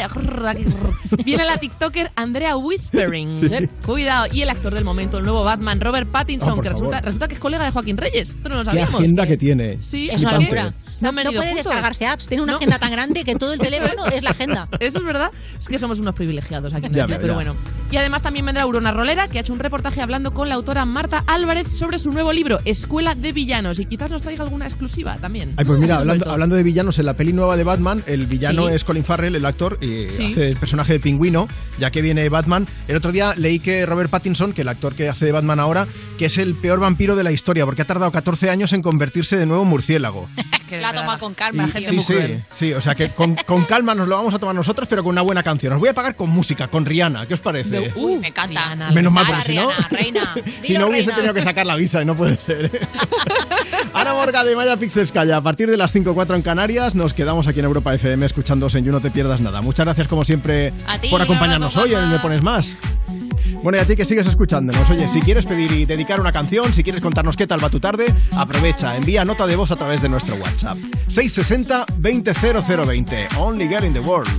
Viene la TikToker Andrea Whispering. Sí. Eh, Cuidado. Y el actor del momento, el nuevo Batman, Robert Pattinson, Ah, que resulta, que es colega de Joaquín Reyes. Esto no lo Qué sabíamos. agenda que tiene. Sí, Es una locura. No, no puede juntos. descargarse apps, tiene una agenda tan grande que todo el teléfono es la agenda. Eso es verdad. Es que somos unos privilegiados aquí en Ya el pero bueno. Y además también vendrá Urona Rolera, que ha hecho un reportaje hablando con la autora Marta Álvarez sobre su nuevo libro, Escuela de Villanos. Y quizás nos traiga alguna exclusiva también. Ay, pues mira, hablando, de villanos, en la peli nueva de Batman, el villano Sí. es Colin Farrell, el actor, y Sí. hace el personaje de pingüino, ya que viene Batman. El otro día leí que Robert Pattinson, que el actor que hace de Batman ahora, que es el peor vampiro de la historia, porque ha tardado 14 años en convertirse de nuevo en murciélago. La toma con calma, Y- gente sí, muy sí, cruel. sí, o sea que con, con calma nos lo vamos a tomar nosotros, pero con una buena canción. Os voy a pagar con música, con Rihanna, ¿qué os parece? Uy, me encanta. Menos mal, porque si no, Rihanna, reina. si no hubiese reina. tenido que sacar la visa y no puede ser. ¿eh? Ana Morga de Maya Pixelskaya, a partir de las 5.04 en Canarias, nos quedamos aquí en Europa FM escuchándoos en You No Te Pierdas Nada. Muchas gracias, como siempre, ti, por acompañarnos hoy en Me Pones Más. Bueno, y a ti que sigues escuchándonos. Oye, si quieres pedir y dedicar una canción, si quieres contarnos qué tal va tu tarde, aprovecha, envía nota de voz a través de nuestro WhatsApp. 660 200020. Only Girl in the World.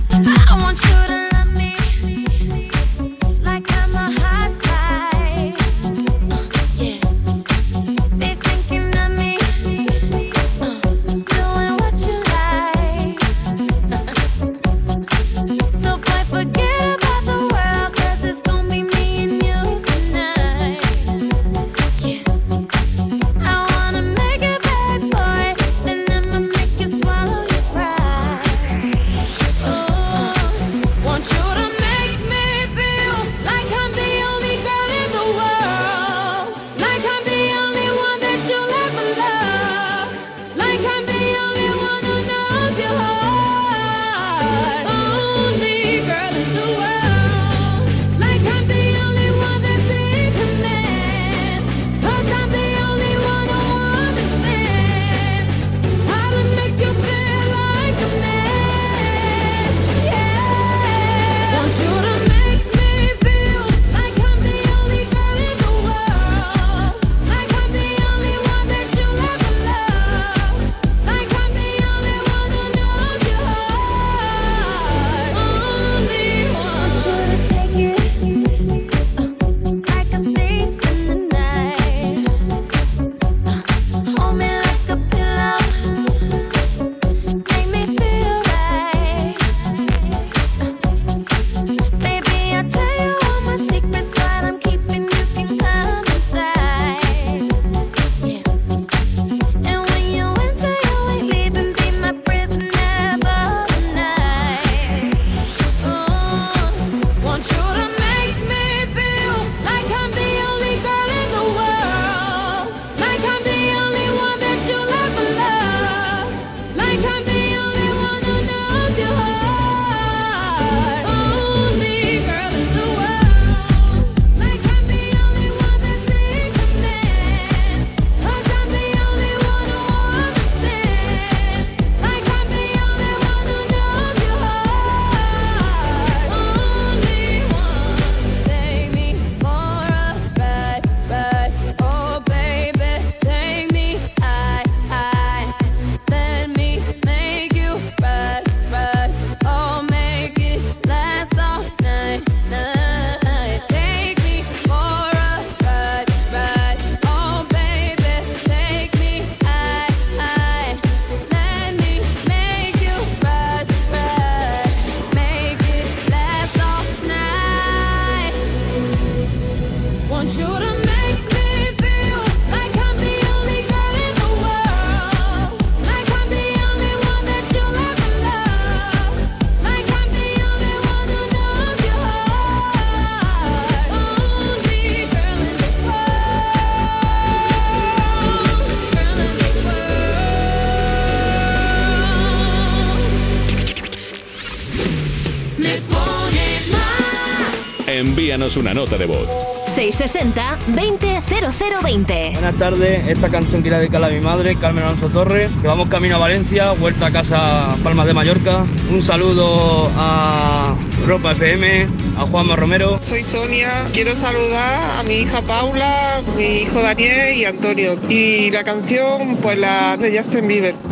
Envíanos una nota de voz. 660-200020. Buenas tardes, esta canción quiero dedicarla a mi madre, Carmen Alonso Torres, que vamos camino a Valencia, vuelta a casa Palmas de Mallorca. Un saludo a Europa FM, a Juanma Romero. Soy Sonia, quiero saludar a mi hija Paula, mi hijo Daniel y Antonio. Y la canción, pues la de Justin Bieber.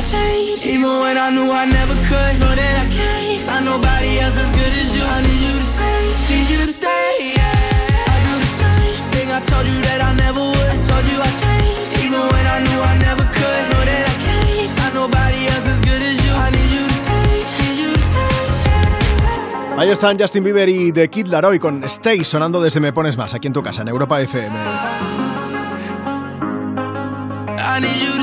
I changed, even when I knew I never could. Know that I can't find nobody else as good as you. I need you to stay, need you to stay. Yeah. I do the same thing I told you that I never would. I told you I changed, even when I knew I never could. Know that I can't find nobody else as good as you. I need you to stay, need you to stay. Ahí están Justin Bieber y The Kid Laroi con Stay sonando desde Me Pones Más, aquí en tu casa, en Europa FM. I need you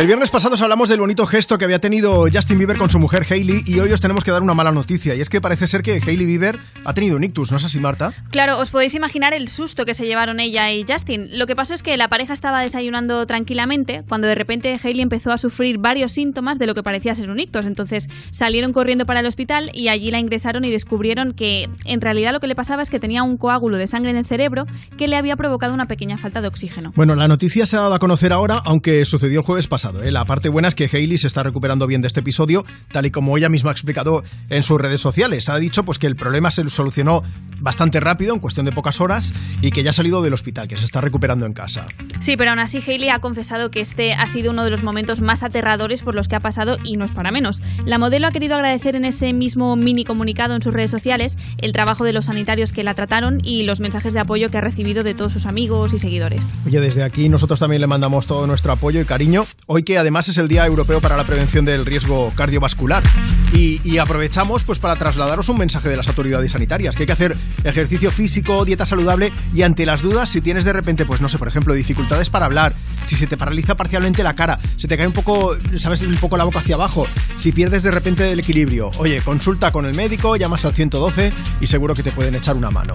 El viernes pasado os hablamos del bonito gesto que había tenido Justin Bieber con su mujer Hailey y hoy os tenemos que dar una mala noticia y es que parece ser que Hailey Bieber ha tenido un ictus, ¿no es así, Marta? Claro, os podéis imaginar el susto que se llevaron ella y Justin. Lo que pasó es que la pareja estaba desayunando tranquilamente cuando de repente Hailey empezó a sufrir varios síntomas de lo que parecía ser un ictus. Entonces salieron corriendo para el hospital y allí la ingresaron y descubrieron que en realidad lo que le pasaba es que tenía un coágulo de sangre en el cerebro que le había provocado una pequeña falta de oxígeno. Bueno, la noticia se ha dado a conocer ahora, aunque sucedió el jueves pasado. ¿Eh? La parte buena es que Hailey se está recuperando bien de este episodio, tal y como ella misma ha explicado en sus redes sociales. Ha dicho pues que el problema se solucionó bastante rápido, en cuestión de pocas horas, y que ya ha salido del hospital, que se está recuperando en casa. Sí, pero aún así Hailey ha confesado que este ha sido uno de los momentos más aterradores por los que ha pasado y no es para menos. La modelo ha querido agradecer en ese mismo mini comunicado en sus redes sociales el trabajo de los sanitarios que la trataron y los mensajes de apoyo que ha recibido de todos sus amigos y seguidores. Oye, desde aquí nosotros también le mandamos todo nuestro apoyo y cariño, hoy que además es el Día Europeo para la Prevención del Riesgo Cardiovascular. Y, aprovechamos pues para trasladaros un mensaje de las autoridades sanitarias, que hay que hacer ejercicio físico, dieta saludable y ante las dudas, si tienes de repente, pues no sé, por ejemplo, dificultades para hablar, si se te paraliza parcialmente la cara, se te cae un poco, sabes, un poco la boca hacia abajo, si pierdes de repente el equilibrio, oye, consulta con el médico, llamas al 112 y seguro que te pueden echar una mano.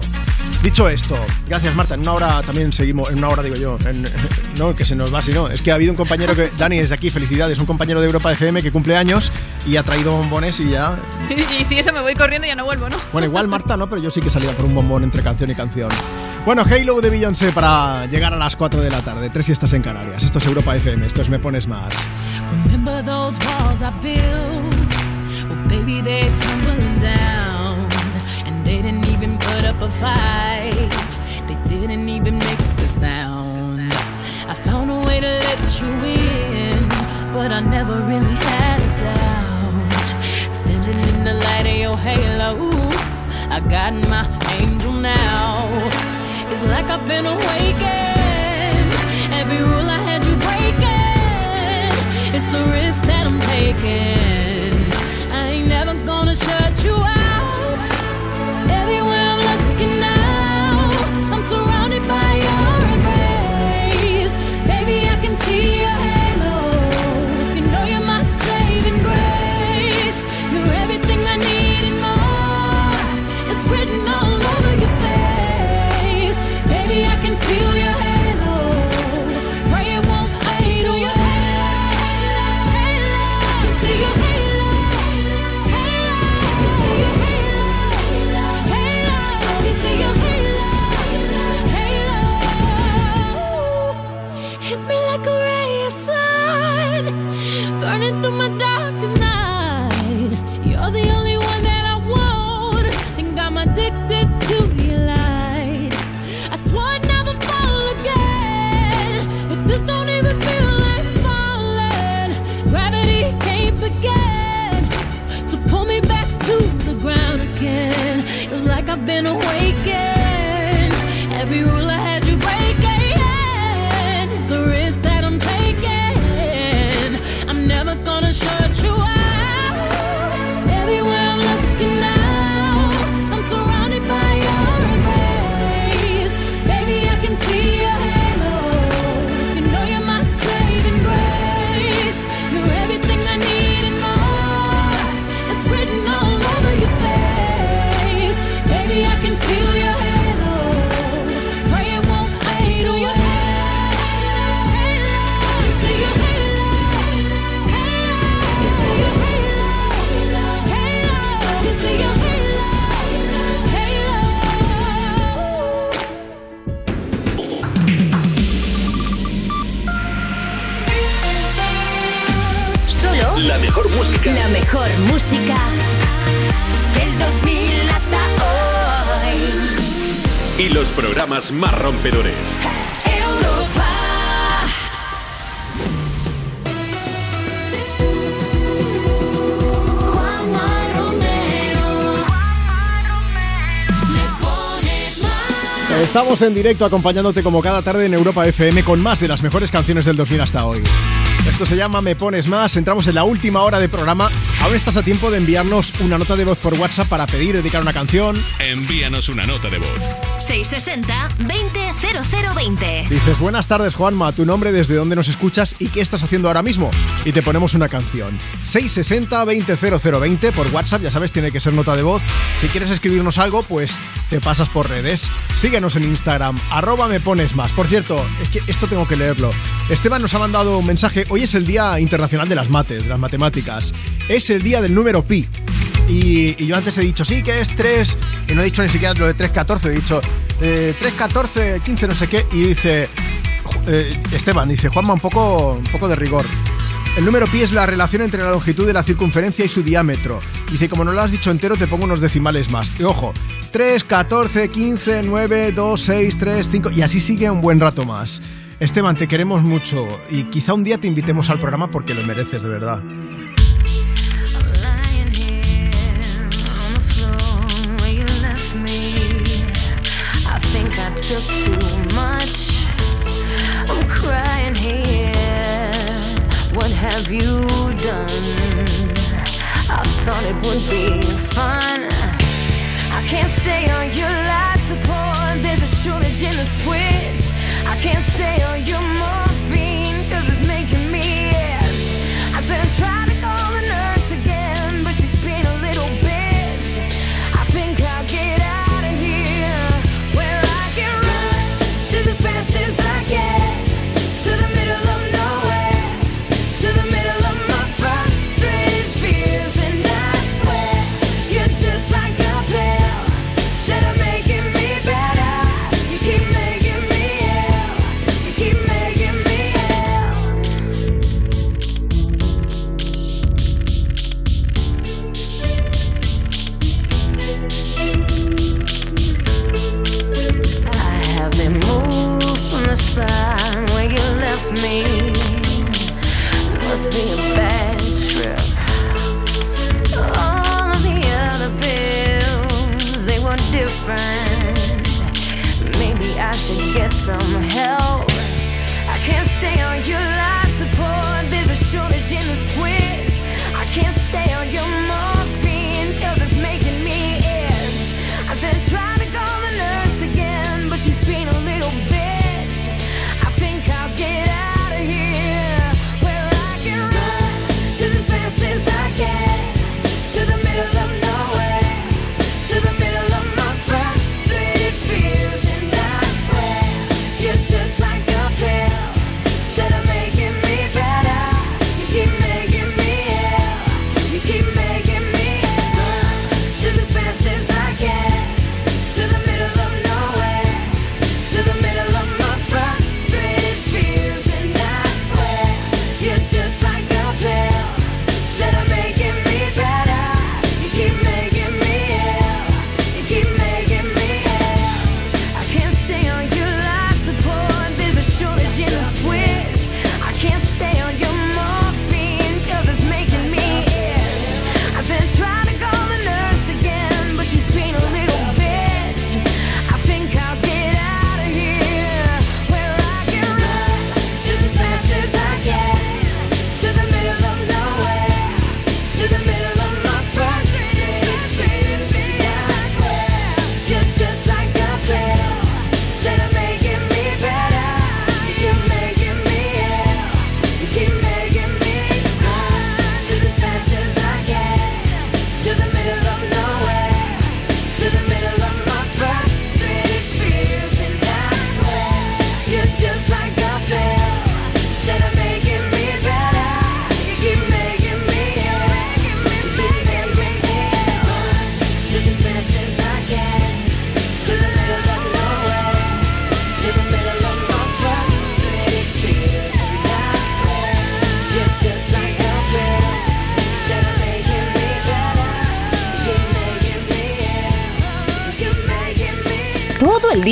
Dicho esto, gracias Marta, en una hora también seguimos, en una hora digo yo, no, que se nos va, si no, es que ha habido un compañero que, Dani, desde aquí, felicidades, un compañero de Europa FM que cumple años y ha traído bombones y ya... Y si eso me voy corriendo ya no vuelvo, ¿no? Bueno, igual Marta no, pero yo sí que salía por un bombón entre canción y canción. Bueno, Halo de Beyoncé para llegar a las 4 de la tarde, tres siestas en Canarias. Esto es Europa FM, esto es Me Pones Más. Remember those walls I built? Well, baby, they're tumbling down. And they didn't even put up a fight. They didn't even make the sound. I found a way to let you in, but I never really had a doubt. Standing in the light of your halo, I got my angel now. It's like I've been awakened. Every rule I had you breaking. It's the risk that I'm taking. I ain't never gonna shut you out. Everywhere I'm looking now, I'm surrounded by your embrace. Baby, I can see your Estamos en directo acompañándote como cada tarde en Europa FM con más de las mejores canciones del 2000 hasta hoy. Esto se llama Me Pones Más. Entramos en la última hora de programa. Aún estás a tiempo de enviarnos una nota de voz por WhatsApp para pedir, dedicar una canción. Envíanos una nota de voz. 660 200020. Dices, buenas tardes Juanma, tu nombre, desde dónde nos escuchas y qué estás haciendo ahora mismo. Y te ponemos una canción. 660 200020 por WhatsApp, ya sabes, tiene que ser nota de voz. Si quieres escribirnos algo, pues te pasas por redes. Síguenos en Instagram, arroba me pones más. Por cierto, es que esto tengo que leerlo. Esteban nos ha mandado un mensaje. Hoy es el Día Internacional de las Mates, de las Matemáticas. Es el día del número pi. Y, yo antes he dicho, sí, que es 3, y no he dicho ni siquiera lo de 314, he dicho eh, 314, 15, no sé qué, y dice eh, Esteban, dice Juanma, un poco, un poco de rigor. El número pi es la relación entre la longitud de la circunferencia y su diámetro. Dice, como no lo has dicho entero, te pongo unos decimales más. Y ojo, 3, 14, 15, 9, 2, 6, 3, 5, y así sigue un buen rato más. Esteban, te queremos mucho y quizá un día te invitemos al programa porque lo mereces, de verdad. I thought it would be fun. I can't stay on your life support. There's a shortage in the switch. I can't stay on your morphine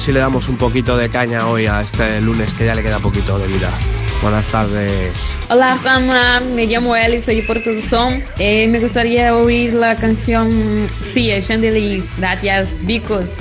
si le damos un poquito de caña hoy a este lunes que ya le queda poquito de vida. Buenas tardes. Hola, Juana. Me llamo Eli, soy de Puerto de Son. Eh, me gustaría oír la canción Sí, Chandelier. Gracias, Bicos.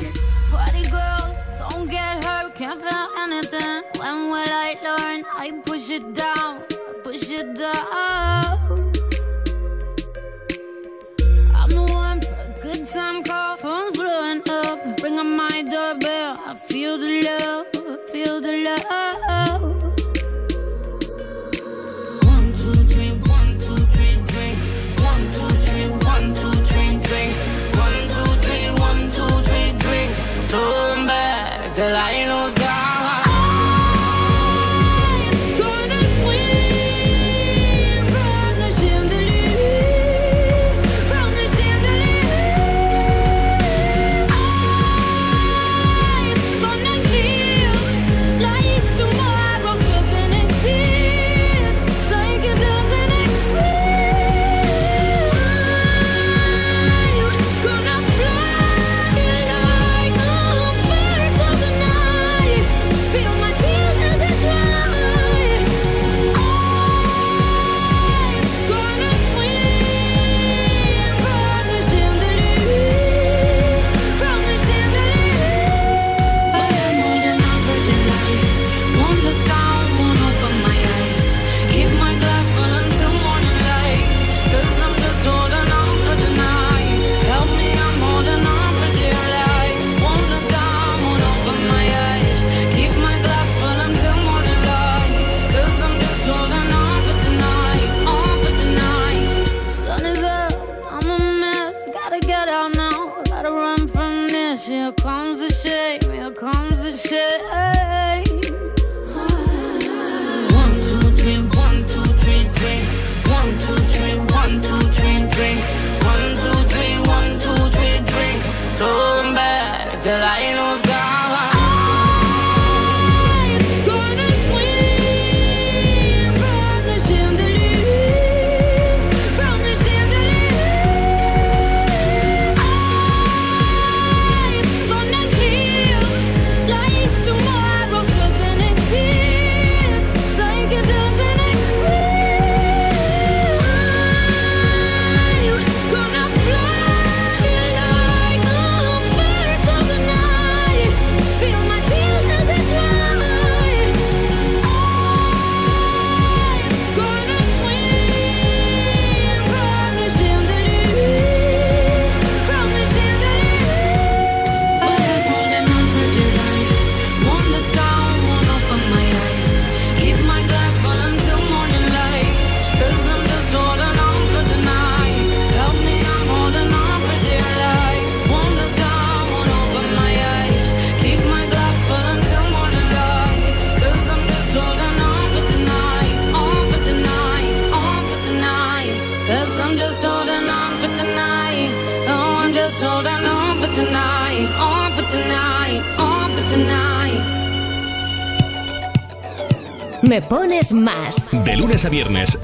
viernes.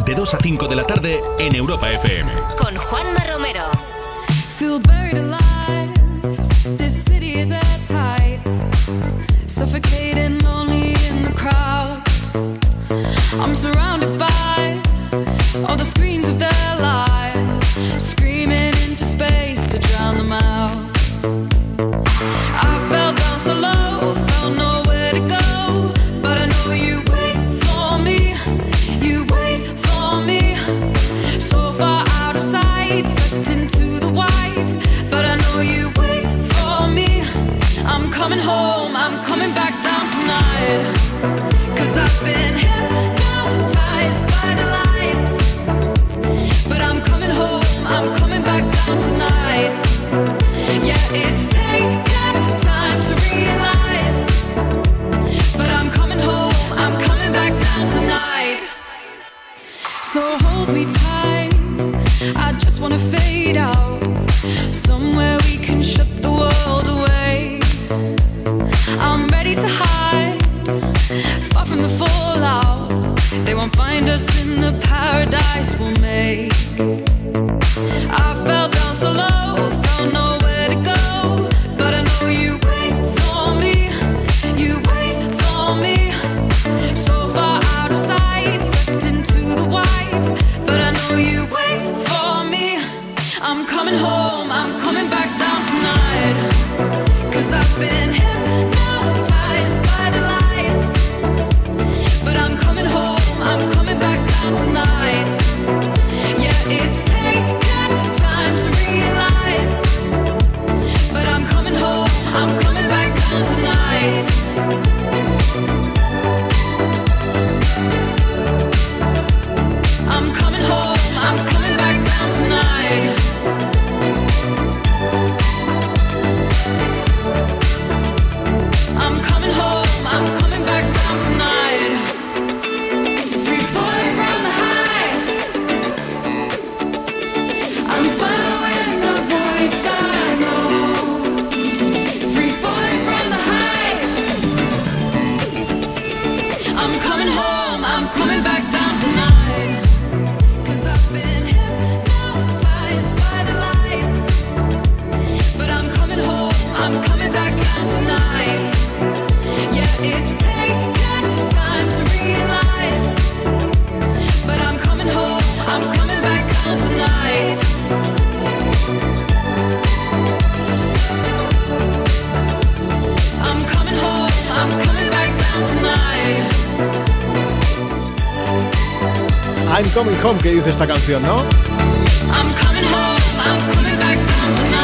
que dice esta canción, ¿no?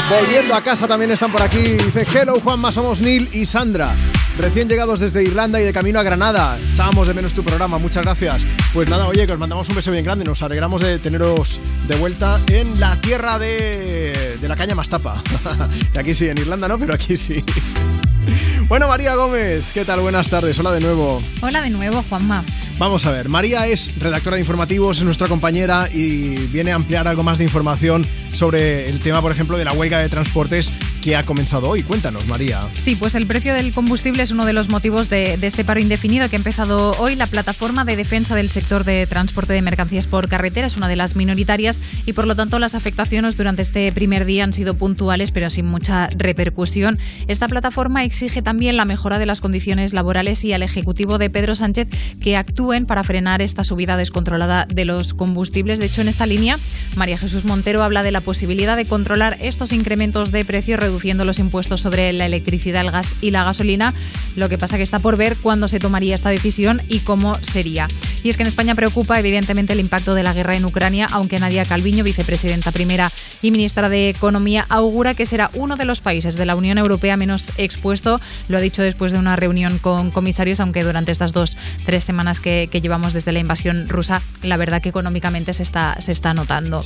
Volviendo a casa también están por aquí. Dice Hello Juanma, somos Neil y Sandra. Recién llegados desde Irlanda y de camino a Granada. Echábamos de menos tu programa, muchas gracias. Pues nada, oye, que os mandamos un beso bien grande. Nos alegramos de teneros de vuelta en la tierra de, la caña más tapa. aquí sí, en Irlanda no, pero aquí sí. Bueno, María Gómez, ¿qué tal? Buenas tardes, hola de nuevo. Hola de nuevo, Juanma. Vamos a ver, María es redactora de informativos, es nuestra compañera y viene a ampliar algo más de información sobre el tema, por ejemplo, de la huelga de transportes que ha comenzado hoy. Cuéntanos, María. Sí, pues el precio del combustible es uno de los motivos de, de este paro indefinido que ha empezado hoy. La plataforma de defensa del sector de transporte de mercancías por carretera es una de las minoritarias y, por lo tanto, las afectaciones durante este primer día han sido puntuales, pero sin mucha repercusión. Esta plataforma exige también la mejora de las condiciones laborales y al Ejecutivo de Pedro Sánchez que para frenar esta subida descontrolada de los combustibles. De hecho, en esta línea, María Jesús Montero habla de la posibilidad de controlar estos incrementos de precios reduciendo los impuestos sobre la electricidad, el gas y la gasolina. Lo que pasa que está por ver cuándo se tomaría esta decisión y cómo sería. Y es que en España preocupa evidentemente el impacto de la guerra en Ucrania, aunque Nadia Calviño, vicepresidenta primera y ministra de Economía, augura que será uno de los países de la Unión Europea menos expuesto. Lo ha dicho después de una reunión con comisarios, aunque durante estas dos, tres semanas que, que llevamos desde la invasión rusa, la verdad que económicamente se está, se está notando.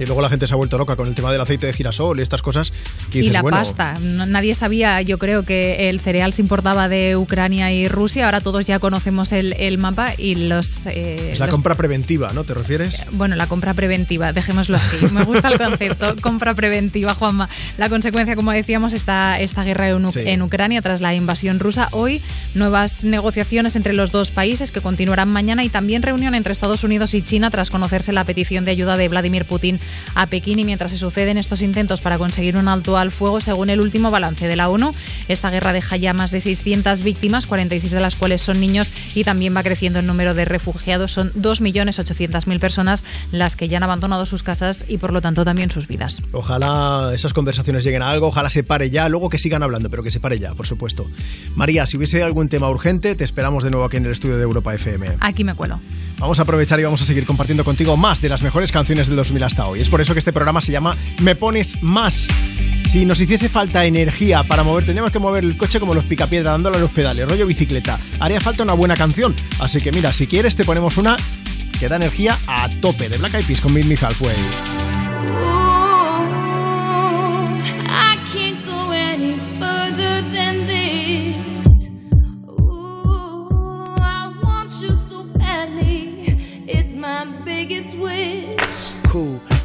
Y luego la gente se ha vuelto loca con el tema del aceite de girasol y estas cosas. Que y la bueno, pasta. Nadie sabía, yo creo, que el cereal se importaba de Ucrania y Rusia. Ahora todos ya conocemos el, el mapa y los... eh, Es la los- compra preventiva, ¿no? ¿Te refieres? Bueno, la compra preventiva, dejémoslo así. Me gusta el concepto, compra preventiva, Juanma. La consecuencia, como decíamos, esta, esta guerra en, U- Sí. en Ucrania tras la invasión rusa. Hoy, nuevas negociaciones entre los dos países que continuarán mañana y también reunión entre Estados Unidos y China tras conocerse la petición de ayuda de Vladimir Putin a Pekín. Y mientras se suceden estos intentos para conseguir un alto al fuego, según el último balance de la ONU, esta guerra deja ya más de 600 víctimas, 46 de las cuales son niños, y también va creciendo el número de refugiados. Son 2.800.000 personas las que ya han abandonado sus casas y por lo tanto también sus vidas. Ojalá esas conversaciones lleguen a algo, ojalá se pare ya, luego que sigan hablando, pero que se pare ya, por supuesto. María, si hubiese algún tema urgente, te esperamos de nuevo aquí en el estudio de Europa FM. Aquí me cuelo. Vamos a aprovechar y vamos a seguir compartiendo contigo más de las mejores canciones del 2000 hasta hoy. Es por eso que este programa se llama Me Pones Más. Si nos hiciese falta energía para mover, tendríamos que mover el coche como los picapiedra, dándole a los pedales, rollo bicicleta. Haría falta una buena canción. Así que mira, si quieres te ponemos una que da energía a tope de Black Eyed Peas con Meet Me Halfway. Cool.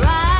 right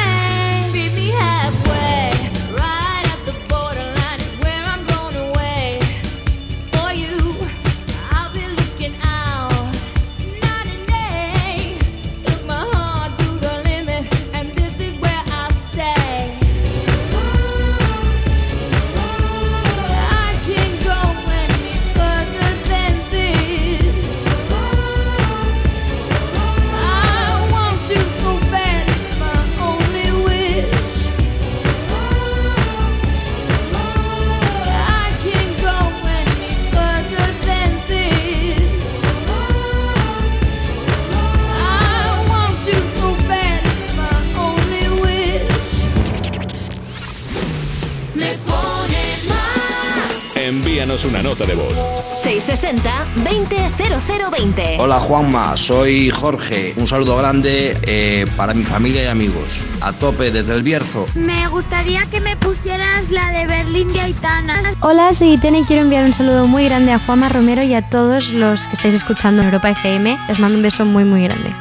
660-200020. Hola Juanma, soy Jorge. Un saludo grande eh, para mi familia y amigos. A tope desde el Bierzo. Me gustaría que me pusieras la de Berlín de Aitana. Hola, soy Itene y quiero enviar un saludo muy grande a Juanma Romero y a todos los que estáis escuchando en Europa FM. Les mando un beso muy, muy grande.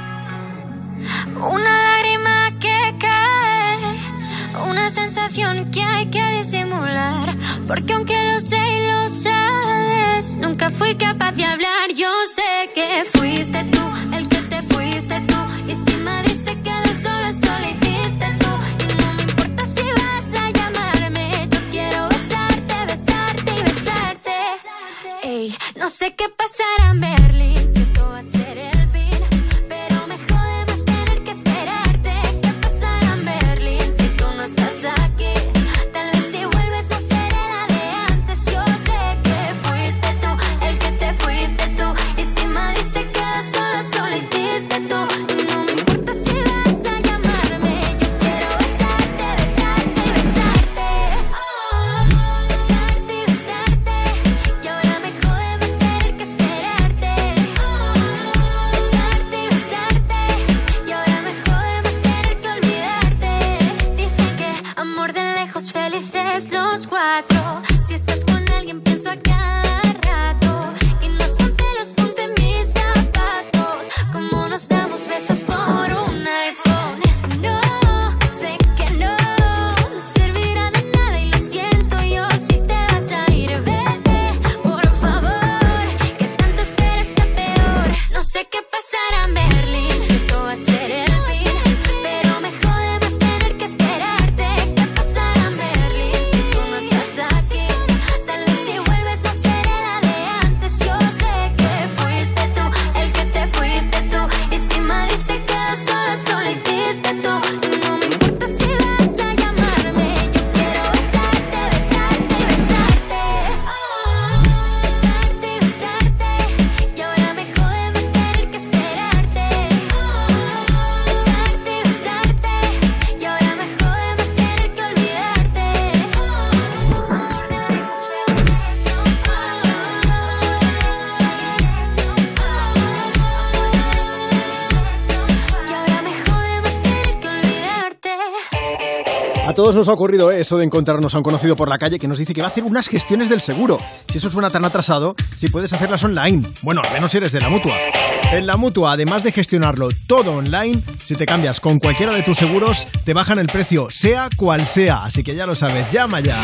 Nos ha ocurrido eso de encontrarnos a un conocido por la calle que nos dice que va a hacer unas gestiones del seguro. Si eso suena tan atrasado, si puedes hacerlas online. Bueno, al menos si eres de la mutua. En la mutua, además de gestionarlo todo online, si te cambias con cualquiera de tus seguros, te bajan el precio, sea cual sea. Así que ya lo sabes, llama ya.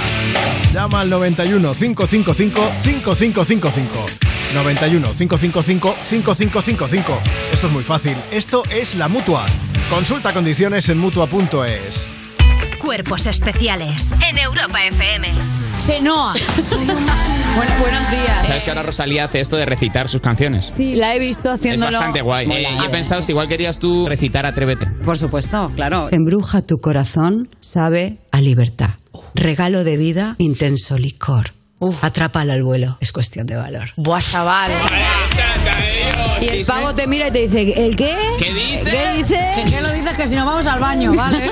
Llama al 91 555 5555. 91 555 5555. Esto es muy fácil. Esto es la mutua. Consulta condiciones en mutua.es. Cuerpos especiales en Europa FM. Chenoa. bueno, buenos días. ¿Sabes que ahora Rosalía hace esto de recitar sus canciones? Sí, la he visto Es haciéndolo. bastante guay. Mola. Eh, y he pensado si igual querías tú recitar Atrévete. Por supuesto, claro. Embruja tu corazón, sabe a libertad. Regalo de vida, intenso licor. Atrápala al vuelo, es cuestión de valor. Buah, chaval. Y el pavo te mira y te dice, ¿el qué? ¿Qué dice? ¿Qué dice? ¿Que qué lo dices? Que si no vamos al baño, ¿vale?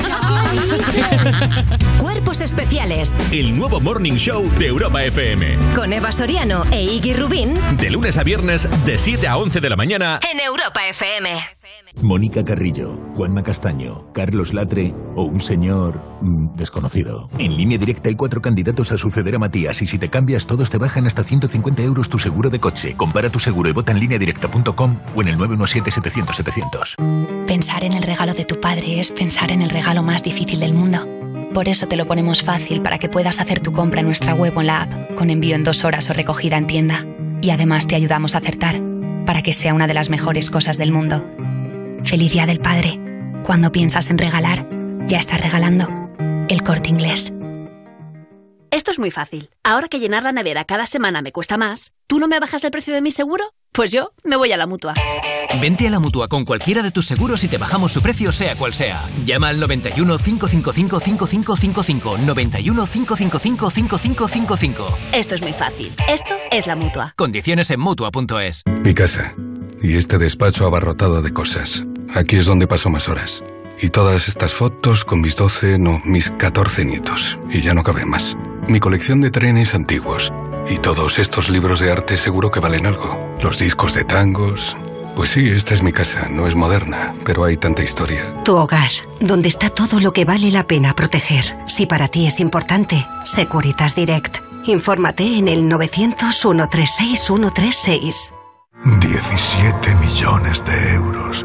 Cuerpos especiales El nuevo Morning Show de Europa FM. con Eva Soriano e Iggy Rubín De lunes a viernes, de 7 a 11 de la mañana. en Europa FM. Mónica Carrillo, Juanma Castaño, Carlos Latre o un señor mm, desconocido. En línea directa hay cuatro candidatos a suceder a Matías y si te cambias todos te bajan hasta 150 euros tu seguro de coche. Compara tu seguro y vota en línea directa.com o en el 917-700-700. Pensar en el regalo de tu padre es pensar en el regalo más difícil del mundo. Por eso te lo ponemos fácil para que puedas hacer tu compra en nuestra web o en la app, con envío en dos horas o recogida en tienda. Y además te ayudamos a acertar, para que sea una de las mejores cosas del mundo. Feliz Día del Padre. Cuando piensas en regalar, ya estás regalando. El corte inglés. Esto es muy fácil. Ahora que llenar la nevera cada semana me cuesta más, ¿tú no me bajas el precio de mi seguro? Pues yo me voy a la mutua. Vente a la mutua con cualquiera de tus seguros y te bajamos su precio, sea cual sea. Llama al 91 555 5555. 91 555 5555. Esto es muy fácil. Esto es la mutua. Condiciones en mutua.es. Mi casa. Y este despacho abarrotado de cosas. Aquí es donde paso más horas. Y todas estas fotos con mis 12, no, mis 14 nietos. Y ya no cabe más. Mi colección de trenes antiguos. Y todos estos libros de arte seguro que valen algo. Los discos de tangos. Pues sí, esta es mi casa. No es moderna, pero hay tanta historia. Tu hogar, donde está todo lo que vale la pena proteger. Si para ti es importante, Securitas Direct. Infórmate en el 900-136-136. 17 millones de euros.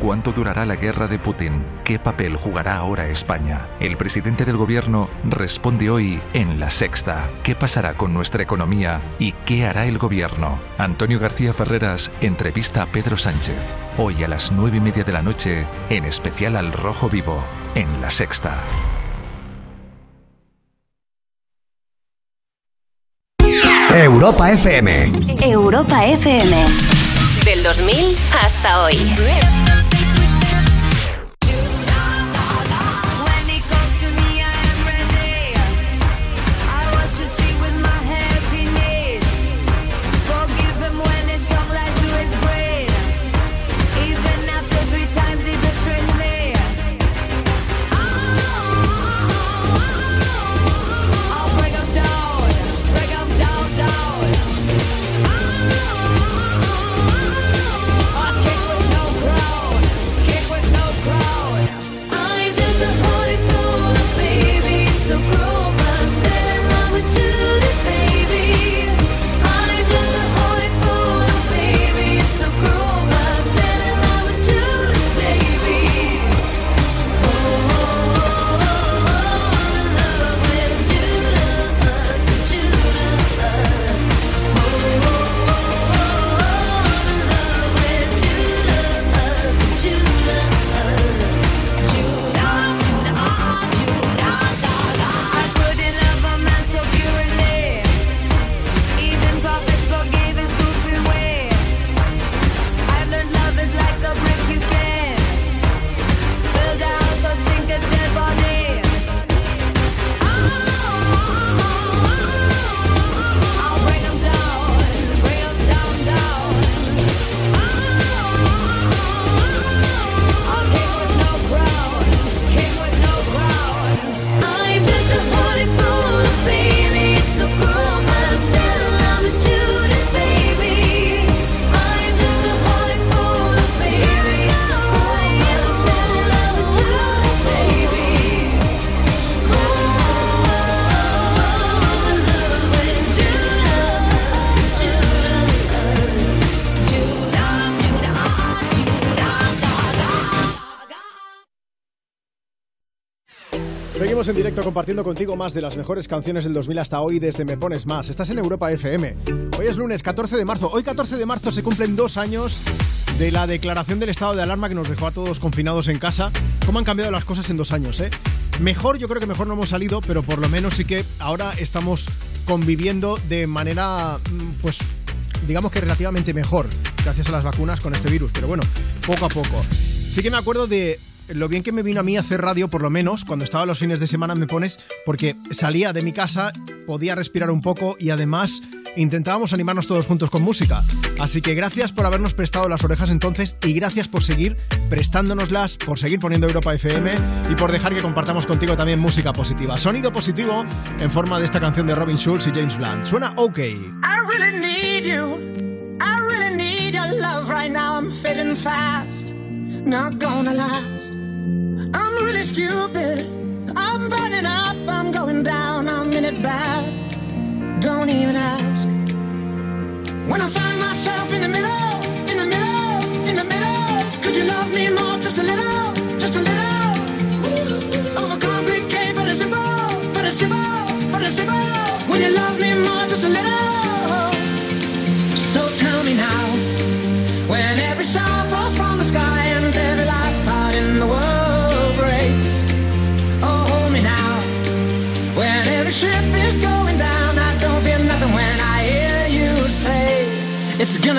¿Cuánto durará la guerra de Putin? ¿Qué papel jugará ahora España? El presidente del gobierno responde hoy en La Sexta. ¿Qué pasará con nuestra economía y qué hará el gobierno? Antonio García Ferreras entrevista a Pedro Sánchez. Hoy a las nueve y media de la noche, en especial al Rojo Vivo, en La Sexta. Europa FM. Europa FM. Del 2000 hasta hoy. Directo compartiendo contigo más de las mejores canciones del 2000 hasta hoy desde Me Pones Más. Estás en Europa FM. Hoy es lunes 14 de marzo. Hoy 14 de marzo se cumplen dos años de la declaración del estado de alarma que nos dejó a todos confinados en casa. ¿Cómo han cambiado las cosas en dos años, eh? Mejor, yo creo que mejor no hemos salido, pero por lo menos sí que ahora estamos conviviendo de manera, mm, pues, digamos que relativamente mejor, gracias a las vacunas con este virus. Pero bueno, poco a poco. Sí que me acuerdo de lo bien que me vino a mí hacer radio, por lo menos, cuando estaba los fines de semana me pones, porque salía de mi casa, podía respirar un poco y además intentábamos animarnos todos juntos con música. Así que gracias por habernos prestado las orejas entonces y gracias por seguir prestándonoslas, por seguir poniendo Europa FM y por dejar que compartamos contigo también música positiva. Sonido positivo en forma de esta canción de Robin Schulz y James Blunt. Suena OK. I really need you. I really need your love right now. I'm fast. Not gonna last. I'm really stupid. I'm burning up. I'm going down. I'm in it bad. Don't even ask. When I find myself in the middle, in the middle, in the middle, could you love me more? Just a little,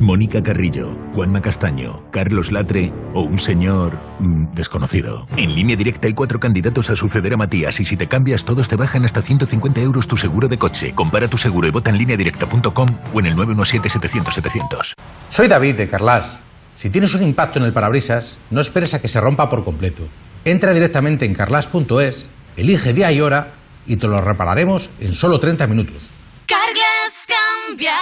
Mónica Carrillo, Juanma Castaño, Carlos Latre o un señor mm, desconocido. En línea directa hay cuatro candidatos a suceder a Matías y si te cambias todos te bajan hasta 150 euros tu seguro de coche. Compara tu seguro y vota en lineadirecta.com o en el 917-700-700. Soy David de Carlas. Si tienes un impacto en el parabrisas, no esperes a que se rompa por completo. Entra directamente en carlas.es, elige día y hora y te lo repararemos en solo 30 minutos. Carglass cambia,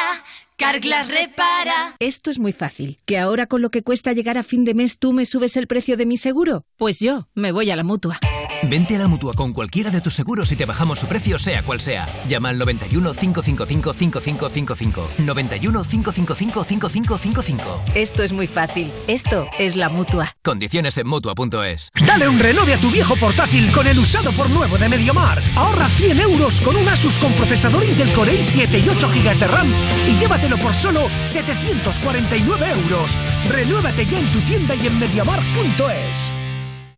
Carglass repara. Esto es muy fácil. ¿Que ahora con lo que cuesta llegar a fin de mes tú me subes el precio de mi seguro? Pues yo me voy a la mutua. Vente a la mutua con cualquiera de tus seguros y te bajamos su precio, sea cual sea. Llama al 91 555 5555. 91 555 5555. Esto es muy fácil. Esto es la mutua. Condiciones en mutua.es. Dale un renove a tu viejo portátil con el usado por nuevo de MediaMark. Ahorra 100 euros con un Asus con procesador Intel Core i7 y 8 GB de RAM y llévatelo por solo 749 euros. Renuévate ya en tu tienda y en MediaMark.es.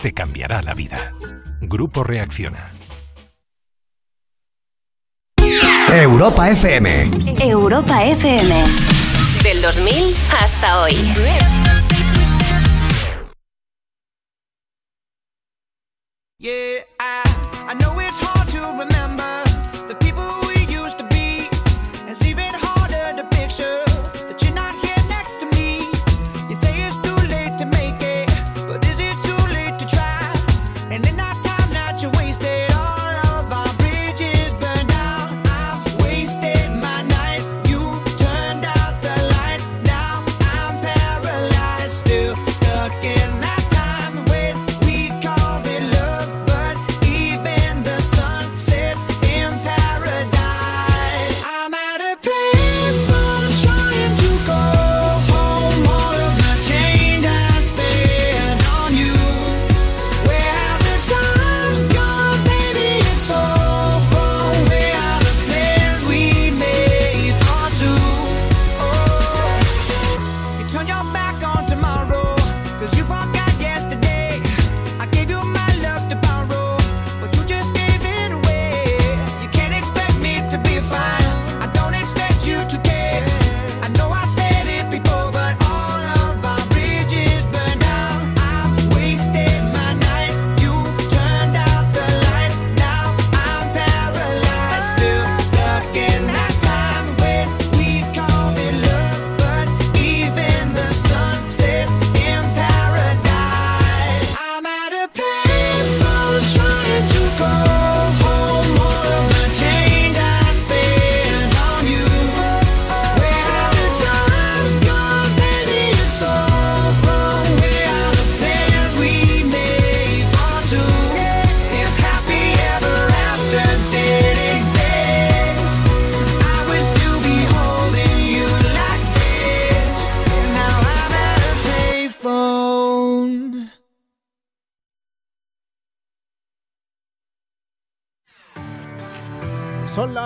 Te cambiará la vida. Grupo Reacciona. Europa FM. Europa FM. Del 2000 hasta hoy. Yeah, I, I know it's hard to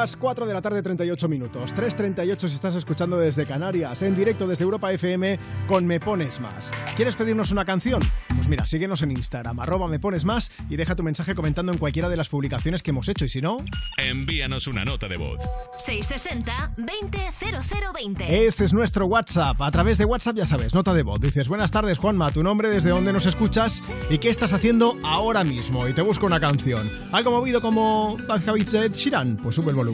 las 4 de la tarde, 38 minutos. 3.38 si estás escuchando desde Canarias, en directo desde Europa FM con Me Pones Más. ¿Quieres pedirnos una canción? Pues mira, síguenos en Instagram, arroba Me Pones Más y deja tu mensaje comentando en cualquiera de las publicaciones que hemos hecho. Y si no, Envíanos una nota de voz. 660-200020. ese es nuestro WhatsApp. A través de WhatsApp, ya sabes, nota de voz. Dices, buenas tardes, Juanma, tu nombre, desde dónde nos escuchas y qué estás haciendo ahora mismo. Y te busco una canción. Algo movido como Bad Habits Sheeran. Pues sube el volumen.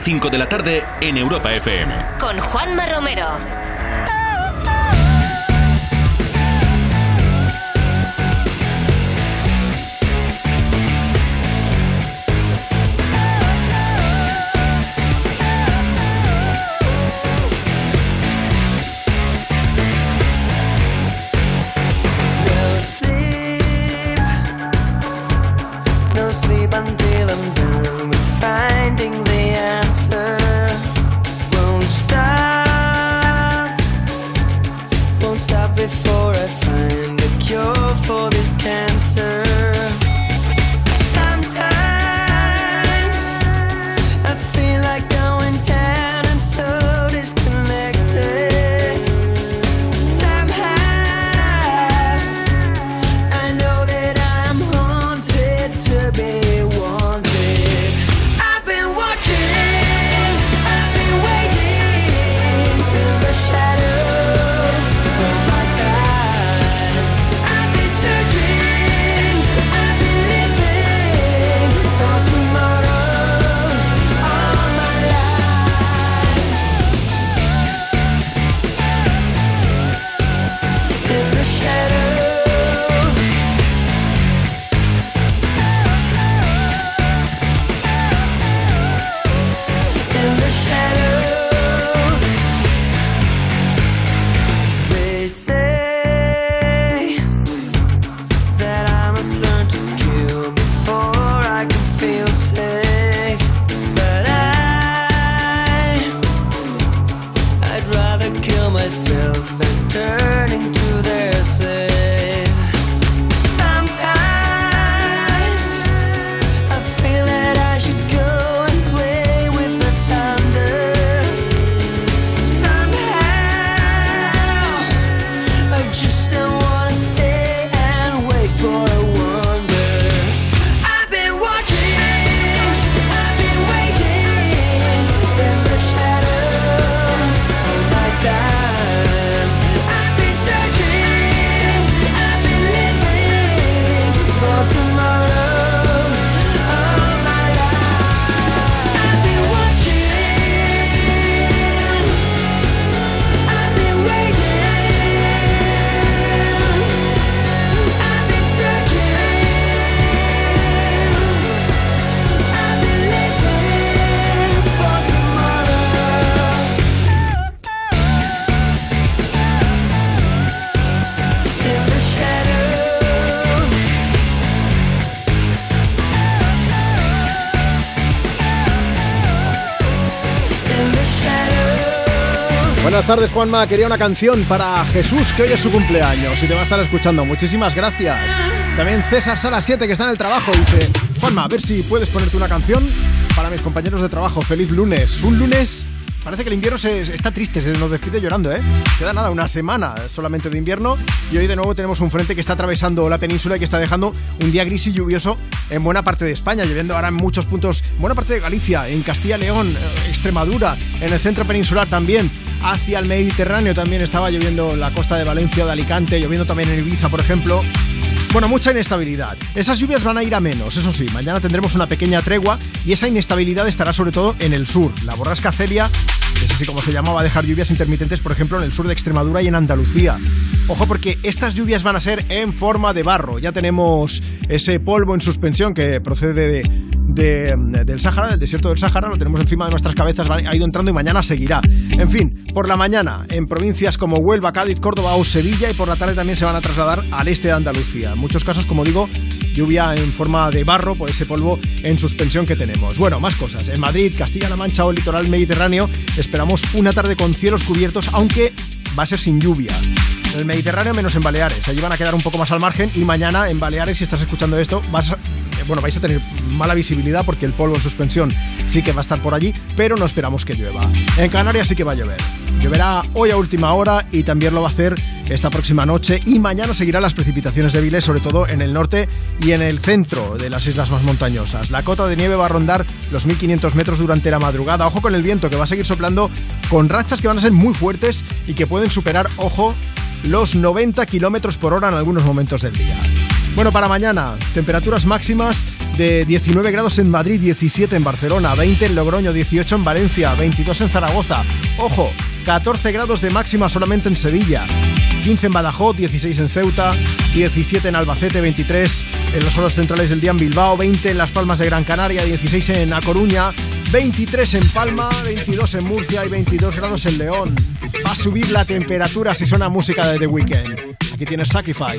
A 5 de la tarde en Europa FM. con Juanma tardes, Juanma. Quería una canción para Jesús, que hoy es su cumpleaños y te va a estar escuchando. Muchísimas gracias. También César Sala 7, que está en el trabajo, dice: Juanma, a ver si puedes ponerte una canción para mis compañeros de trabajo. Feliz lunes. Un lunes. Parece que el invierno se, está triste, se nos despide llorando, ¿eh? Queda nada, una semana solamente de invierno y hoy de nuevo tenemos un frente que está atravesando la península y que está dejando un día gris y lluvioso en buena parte de España, lloviendo ahora en muchos puntos, en buena parte de Galicia, en Castilla y León, eh, Extremadura, en el centro peninsular también, hacia el Mediterráneo también estaba lloviendo en la costa de Valencia de Alicante, lloviendo también en Ibiza, por ejemplo. Bueno, mucha inestabilidad. Esas lluvias van a ir a menos, eso sí, mañana tendremos una pequeña tregua y esa inestabilidad estará sobre todo en el sur. La borrasca Celia, que es así como se llama, va a dejar lluvias intermitentes, por ejemplo, en el sur de Extremadura y en Andalucía. Ojo porque estas lluvias van a ser en forma de barro. Ya tenemos ese polvo en suspensión que procede de, de, del Sáhara, del desierto del Sáhara, lo tenemos encima de nuestras cabezas, ha ido entrando y mañana seguirá. En fin, por la mañana en provincias como Huelva, Cádiz, Córdoba o Sevilla y por la tarde también se van a trasladar al este de Andalucía. En muchos casos, como digo, lluvia en forma de barro por ese polvo en suspensión que tenemos. Bueno, más cosas. En Madrid, Castilla-La Mancha o el litoral mediterráneo esperamos una tarde con cielos cubiertos, aunque va a ser sin lluvia. En el Mediterráneo menos en Baleares. Allí van a quedar un poco más al margen y mañana en Baleares, si estás escuchando esto, vas eh, bueno, vais a tener mala visibilidad porque el polvo en suspensión sí que va a estar por allí, pero no esperamos que llueva. En Canarias sí que va a llover. Lloverá hoy a última hora y también lo va a hacer esta próxima noche y mañana seguirán las precipitaciones débiles, sobre todo en el norte y en el centro de las islas más montañosas. La cota de nieve va a rondar los 1500 metros durante la madrugada. Ojo con el viento que va a seguir soplando con rachas que van a ser muy fuertes y que pueden superar, ojo, los 90 kilómetros por hora en algunos momentos del día. Bueno, para mañana, temperaturas máximas de 19 grados en Madrid, 17 en Barcelona, 20 en Logroño, 18 en Valencia, 22 en Zaragoza. Ojo, 14 grados de máxima solamente en Sevilla. 15 en Badajoz, 16 en Ceuta, 17 en Albacete, 23 en las horas centrales del día en Bilbao, 20 en Las Palmas de Gran Canaria, 16 en A Coruña, 23 en Palma, 22 en Murcia y 22 grados en León. Va a subir la temperatura si suena música de The Weeknd. Aquí tienes Sacrifice.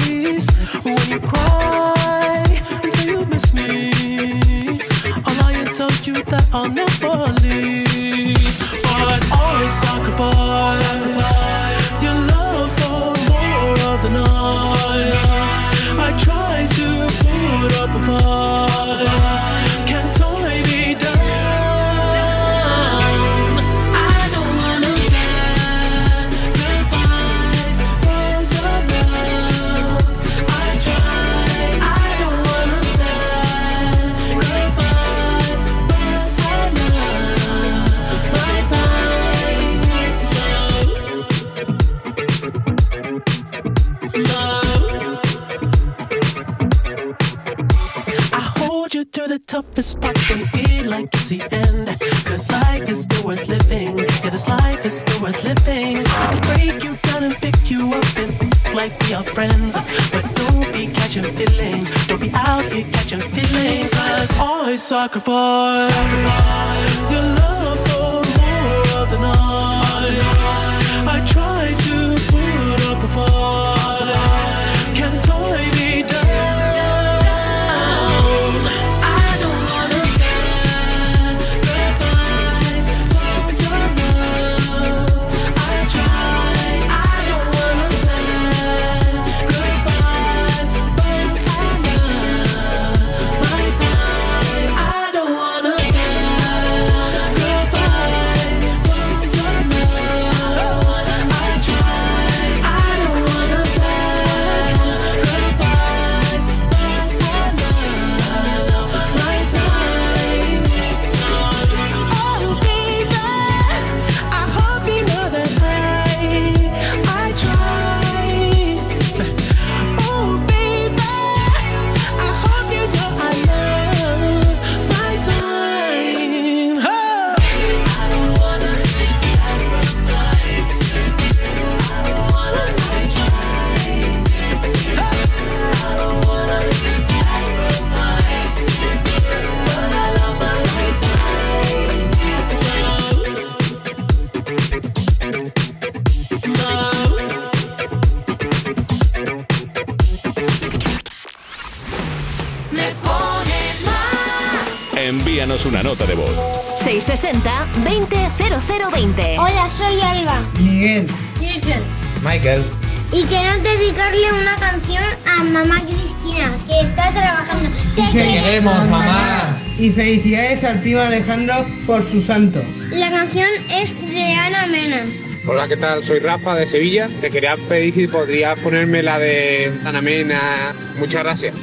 Lie you that I'll never leave. But always sacrifice your I sacrifice 660-200020. Hola, soy Alba. Miguel. Cristian. Michael. Y quiero dedicarle una canción a mamá Cristina, que está trabajando. Te Queremos, mamá. Y felicidades al primo Alejandro por su santo. La canción es de Ana Mena. Hola, ¿qué tal? Soy Rafa de Sevilla. Te quería pedir si podrías ponerme la de Ana Mena. Muchas gracias.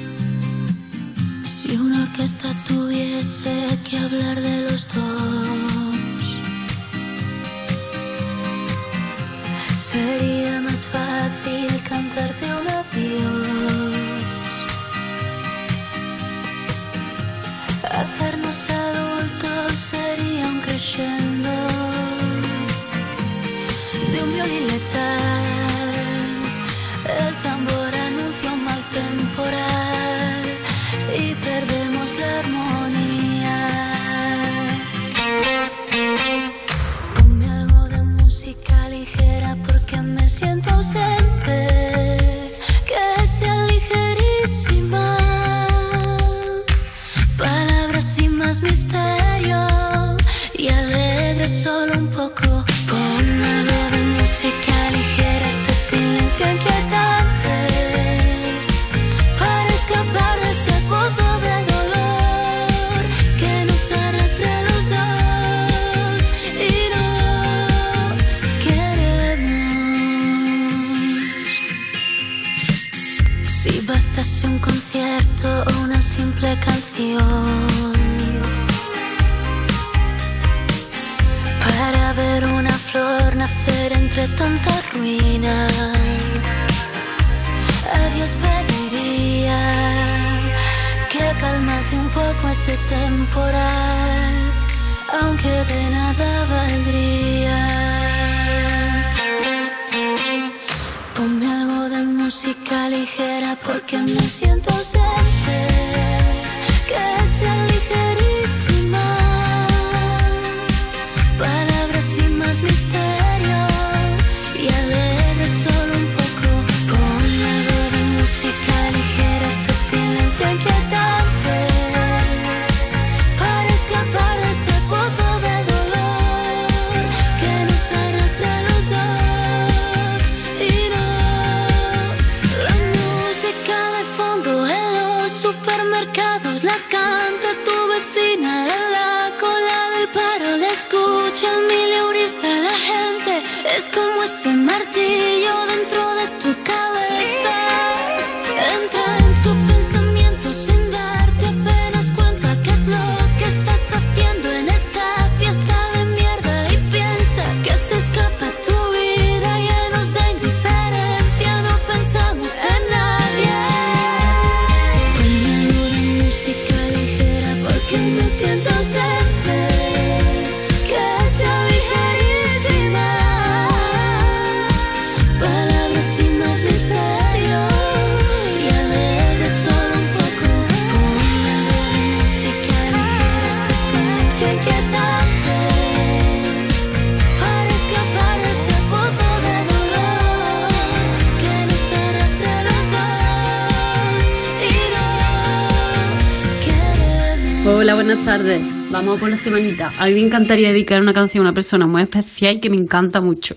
Buenas tardes. Vamos por la semanita. A mí me encantaría dedicar una canción a una persona muy especial que me encanta mucho.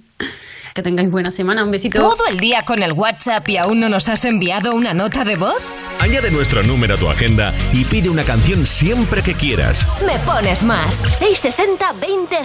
que tengáis buena semana. Un besito. ¿Todo el día con el WhatsApp y aún no nos has enviado una nota de voz? Añade nuestro número a tu agenda y pide una canción siempre que quieras. Me pones más. 660 20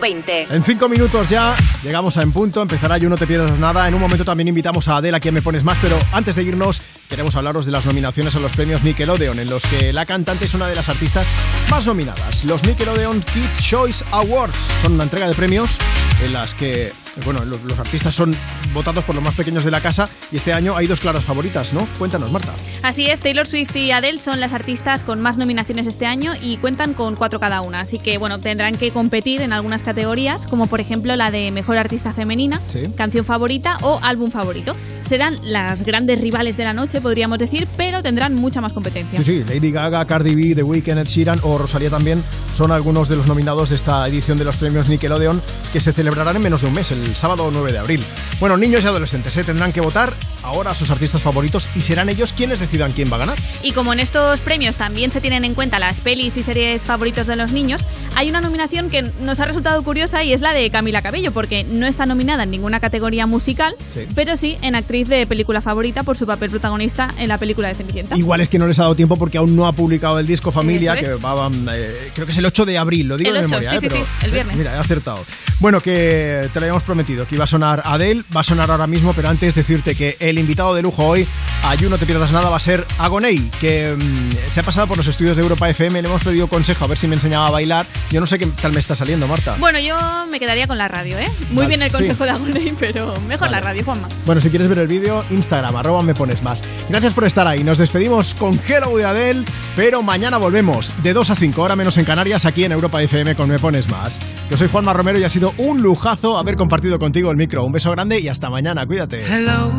0020. En cinco minutos ya llegamos a En Punto, empezará You No Te Pierdas Nada. En un momento también invitamos a Adela, a quien me pones más, pero antes de irnos queremos hablaros de las nominaciones a los premios Nickelodeon, en los que la cantante es una de las artistas más nominadas. Los Nickelodeon Kids Choice Awards son una entrega de premios en las que, bueno, los, los artistas son votados por los más pequeños de la casa y este año hay dos claras favoritas, ¿no? Cuéntanos, Marta. Así es, Taylor Swift y Adele son las artistas con más nominaciones este año y cuentan con cuatro cada una. Así que, bueno, tendrán que competir en algunas categorías, como por ejemplo la de Mejor Artista Femenina, Sí. Canción Favorita o Álbum Favorito. Serán las grandes rivales de la noche, podríamos decir, pero tendrán mucha más competencia. Sí, sí, Lady Gaga, Cardi B, The Weeknd, Ed Sheeran o Rosalía también son algunos de los nominados de esta edición de los premios Nickelodeon que se celebrarán en menos de un mes, el sábado 9 de abril. Bueno, niños y adolescentes ¿eh? tendrán que votar ahora a sus artistas favoritos y serán ellos quienes decidan quién va a ganar. Y como en estos premios también se tienen en cuenta las pelis y series favoritos de los niños, hay una nominación que nos ha resultado curiosa y es la de Camila Cabello, porque no está nominada en ninguna categoría musical, Sí. pero sí en actriz de película favorita por su papel protagonista en la película de Cenicienta. Igual es que no les ha dado tiempo porque aún no ha publicado el disco Familia, Eso que es. va, eh, creo que es el 8 de abril, lo digo El de 8, memoria. sí, ¿eh? sí, Pero, sí, el eh, viernes. Mira, he acertado. Bueno, que te lo habíamos prometido prometido que iba a sonar Adele, va a sonar ahora mismo, pero antes decirte que el invitado de lujo hoy, ayú no te pierdas nada, va a ser Agoney, que mm, se ha pasado por los estudios de Europa FM, le hemos pedido consejo a ver si me enseñaba a bailar. Yo no sé qué tal me está saliendo, Marta. Bueno, yo me quedaría con la radio, ¿eh? Muy Vale, bien el sí. consejo de Agoney, pero mejor la radio, Juanma. Bueno, si quieres ver el vídeo, Instagram, arroba me pones más. Gracias por estar ahí. Nos despedimos con Hello de Adele, pero mañana volvemos de 2 a 5, hora menos en Canarias, aquí en Europa FM con Me Pones Más. Yo soy Juanma Romero y ha sido un lujazo haber compartido contigo el micro. Un beso grande y hasta mañana. Cuídate. Hello,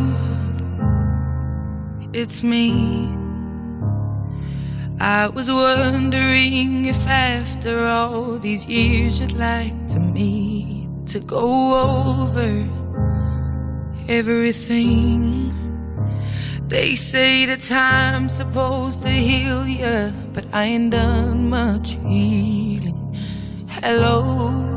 it's me. I was wondering if after all these years you'd like to meet to go over everything. They say the time's supposed to heal ya, but I ain't done much healing. Hello,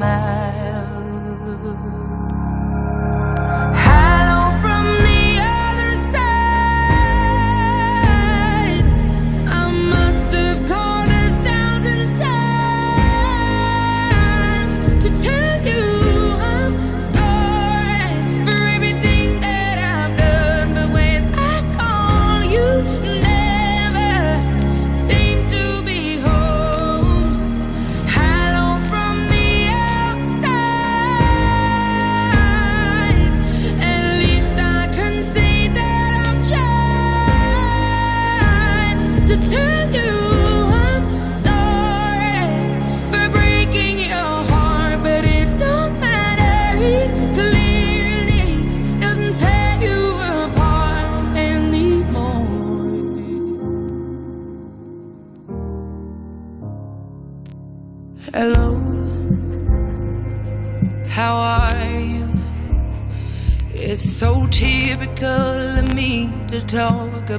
miles.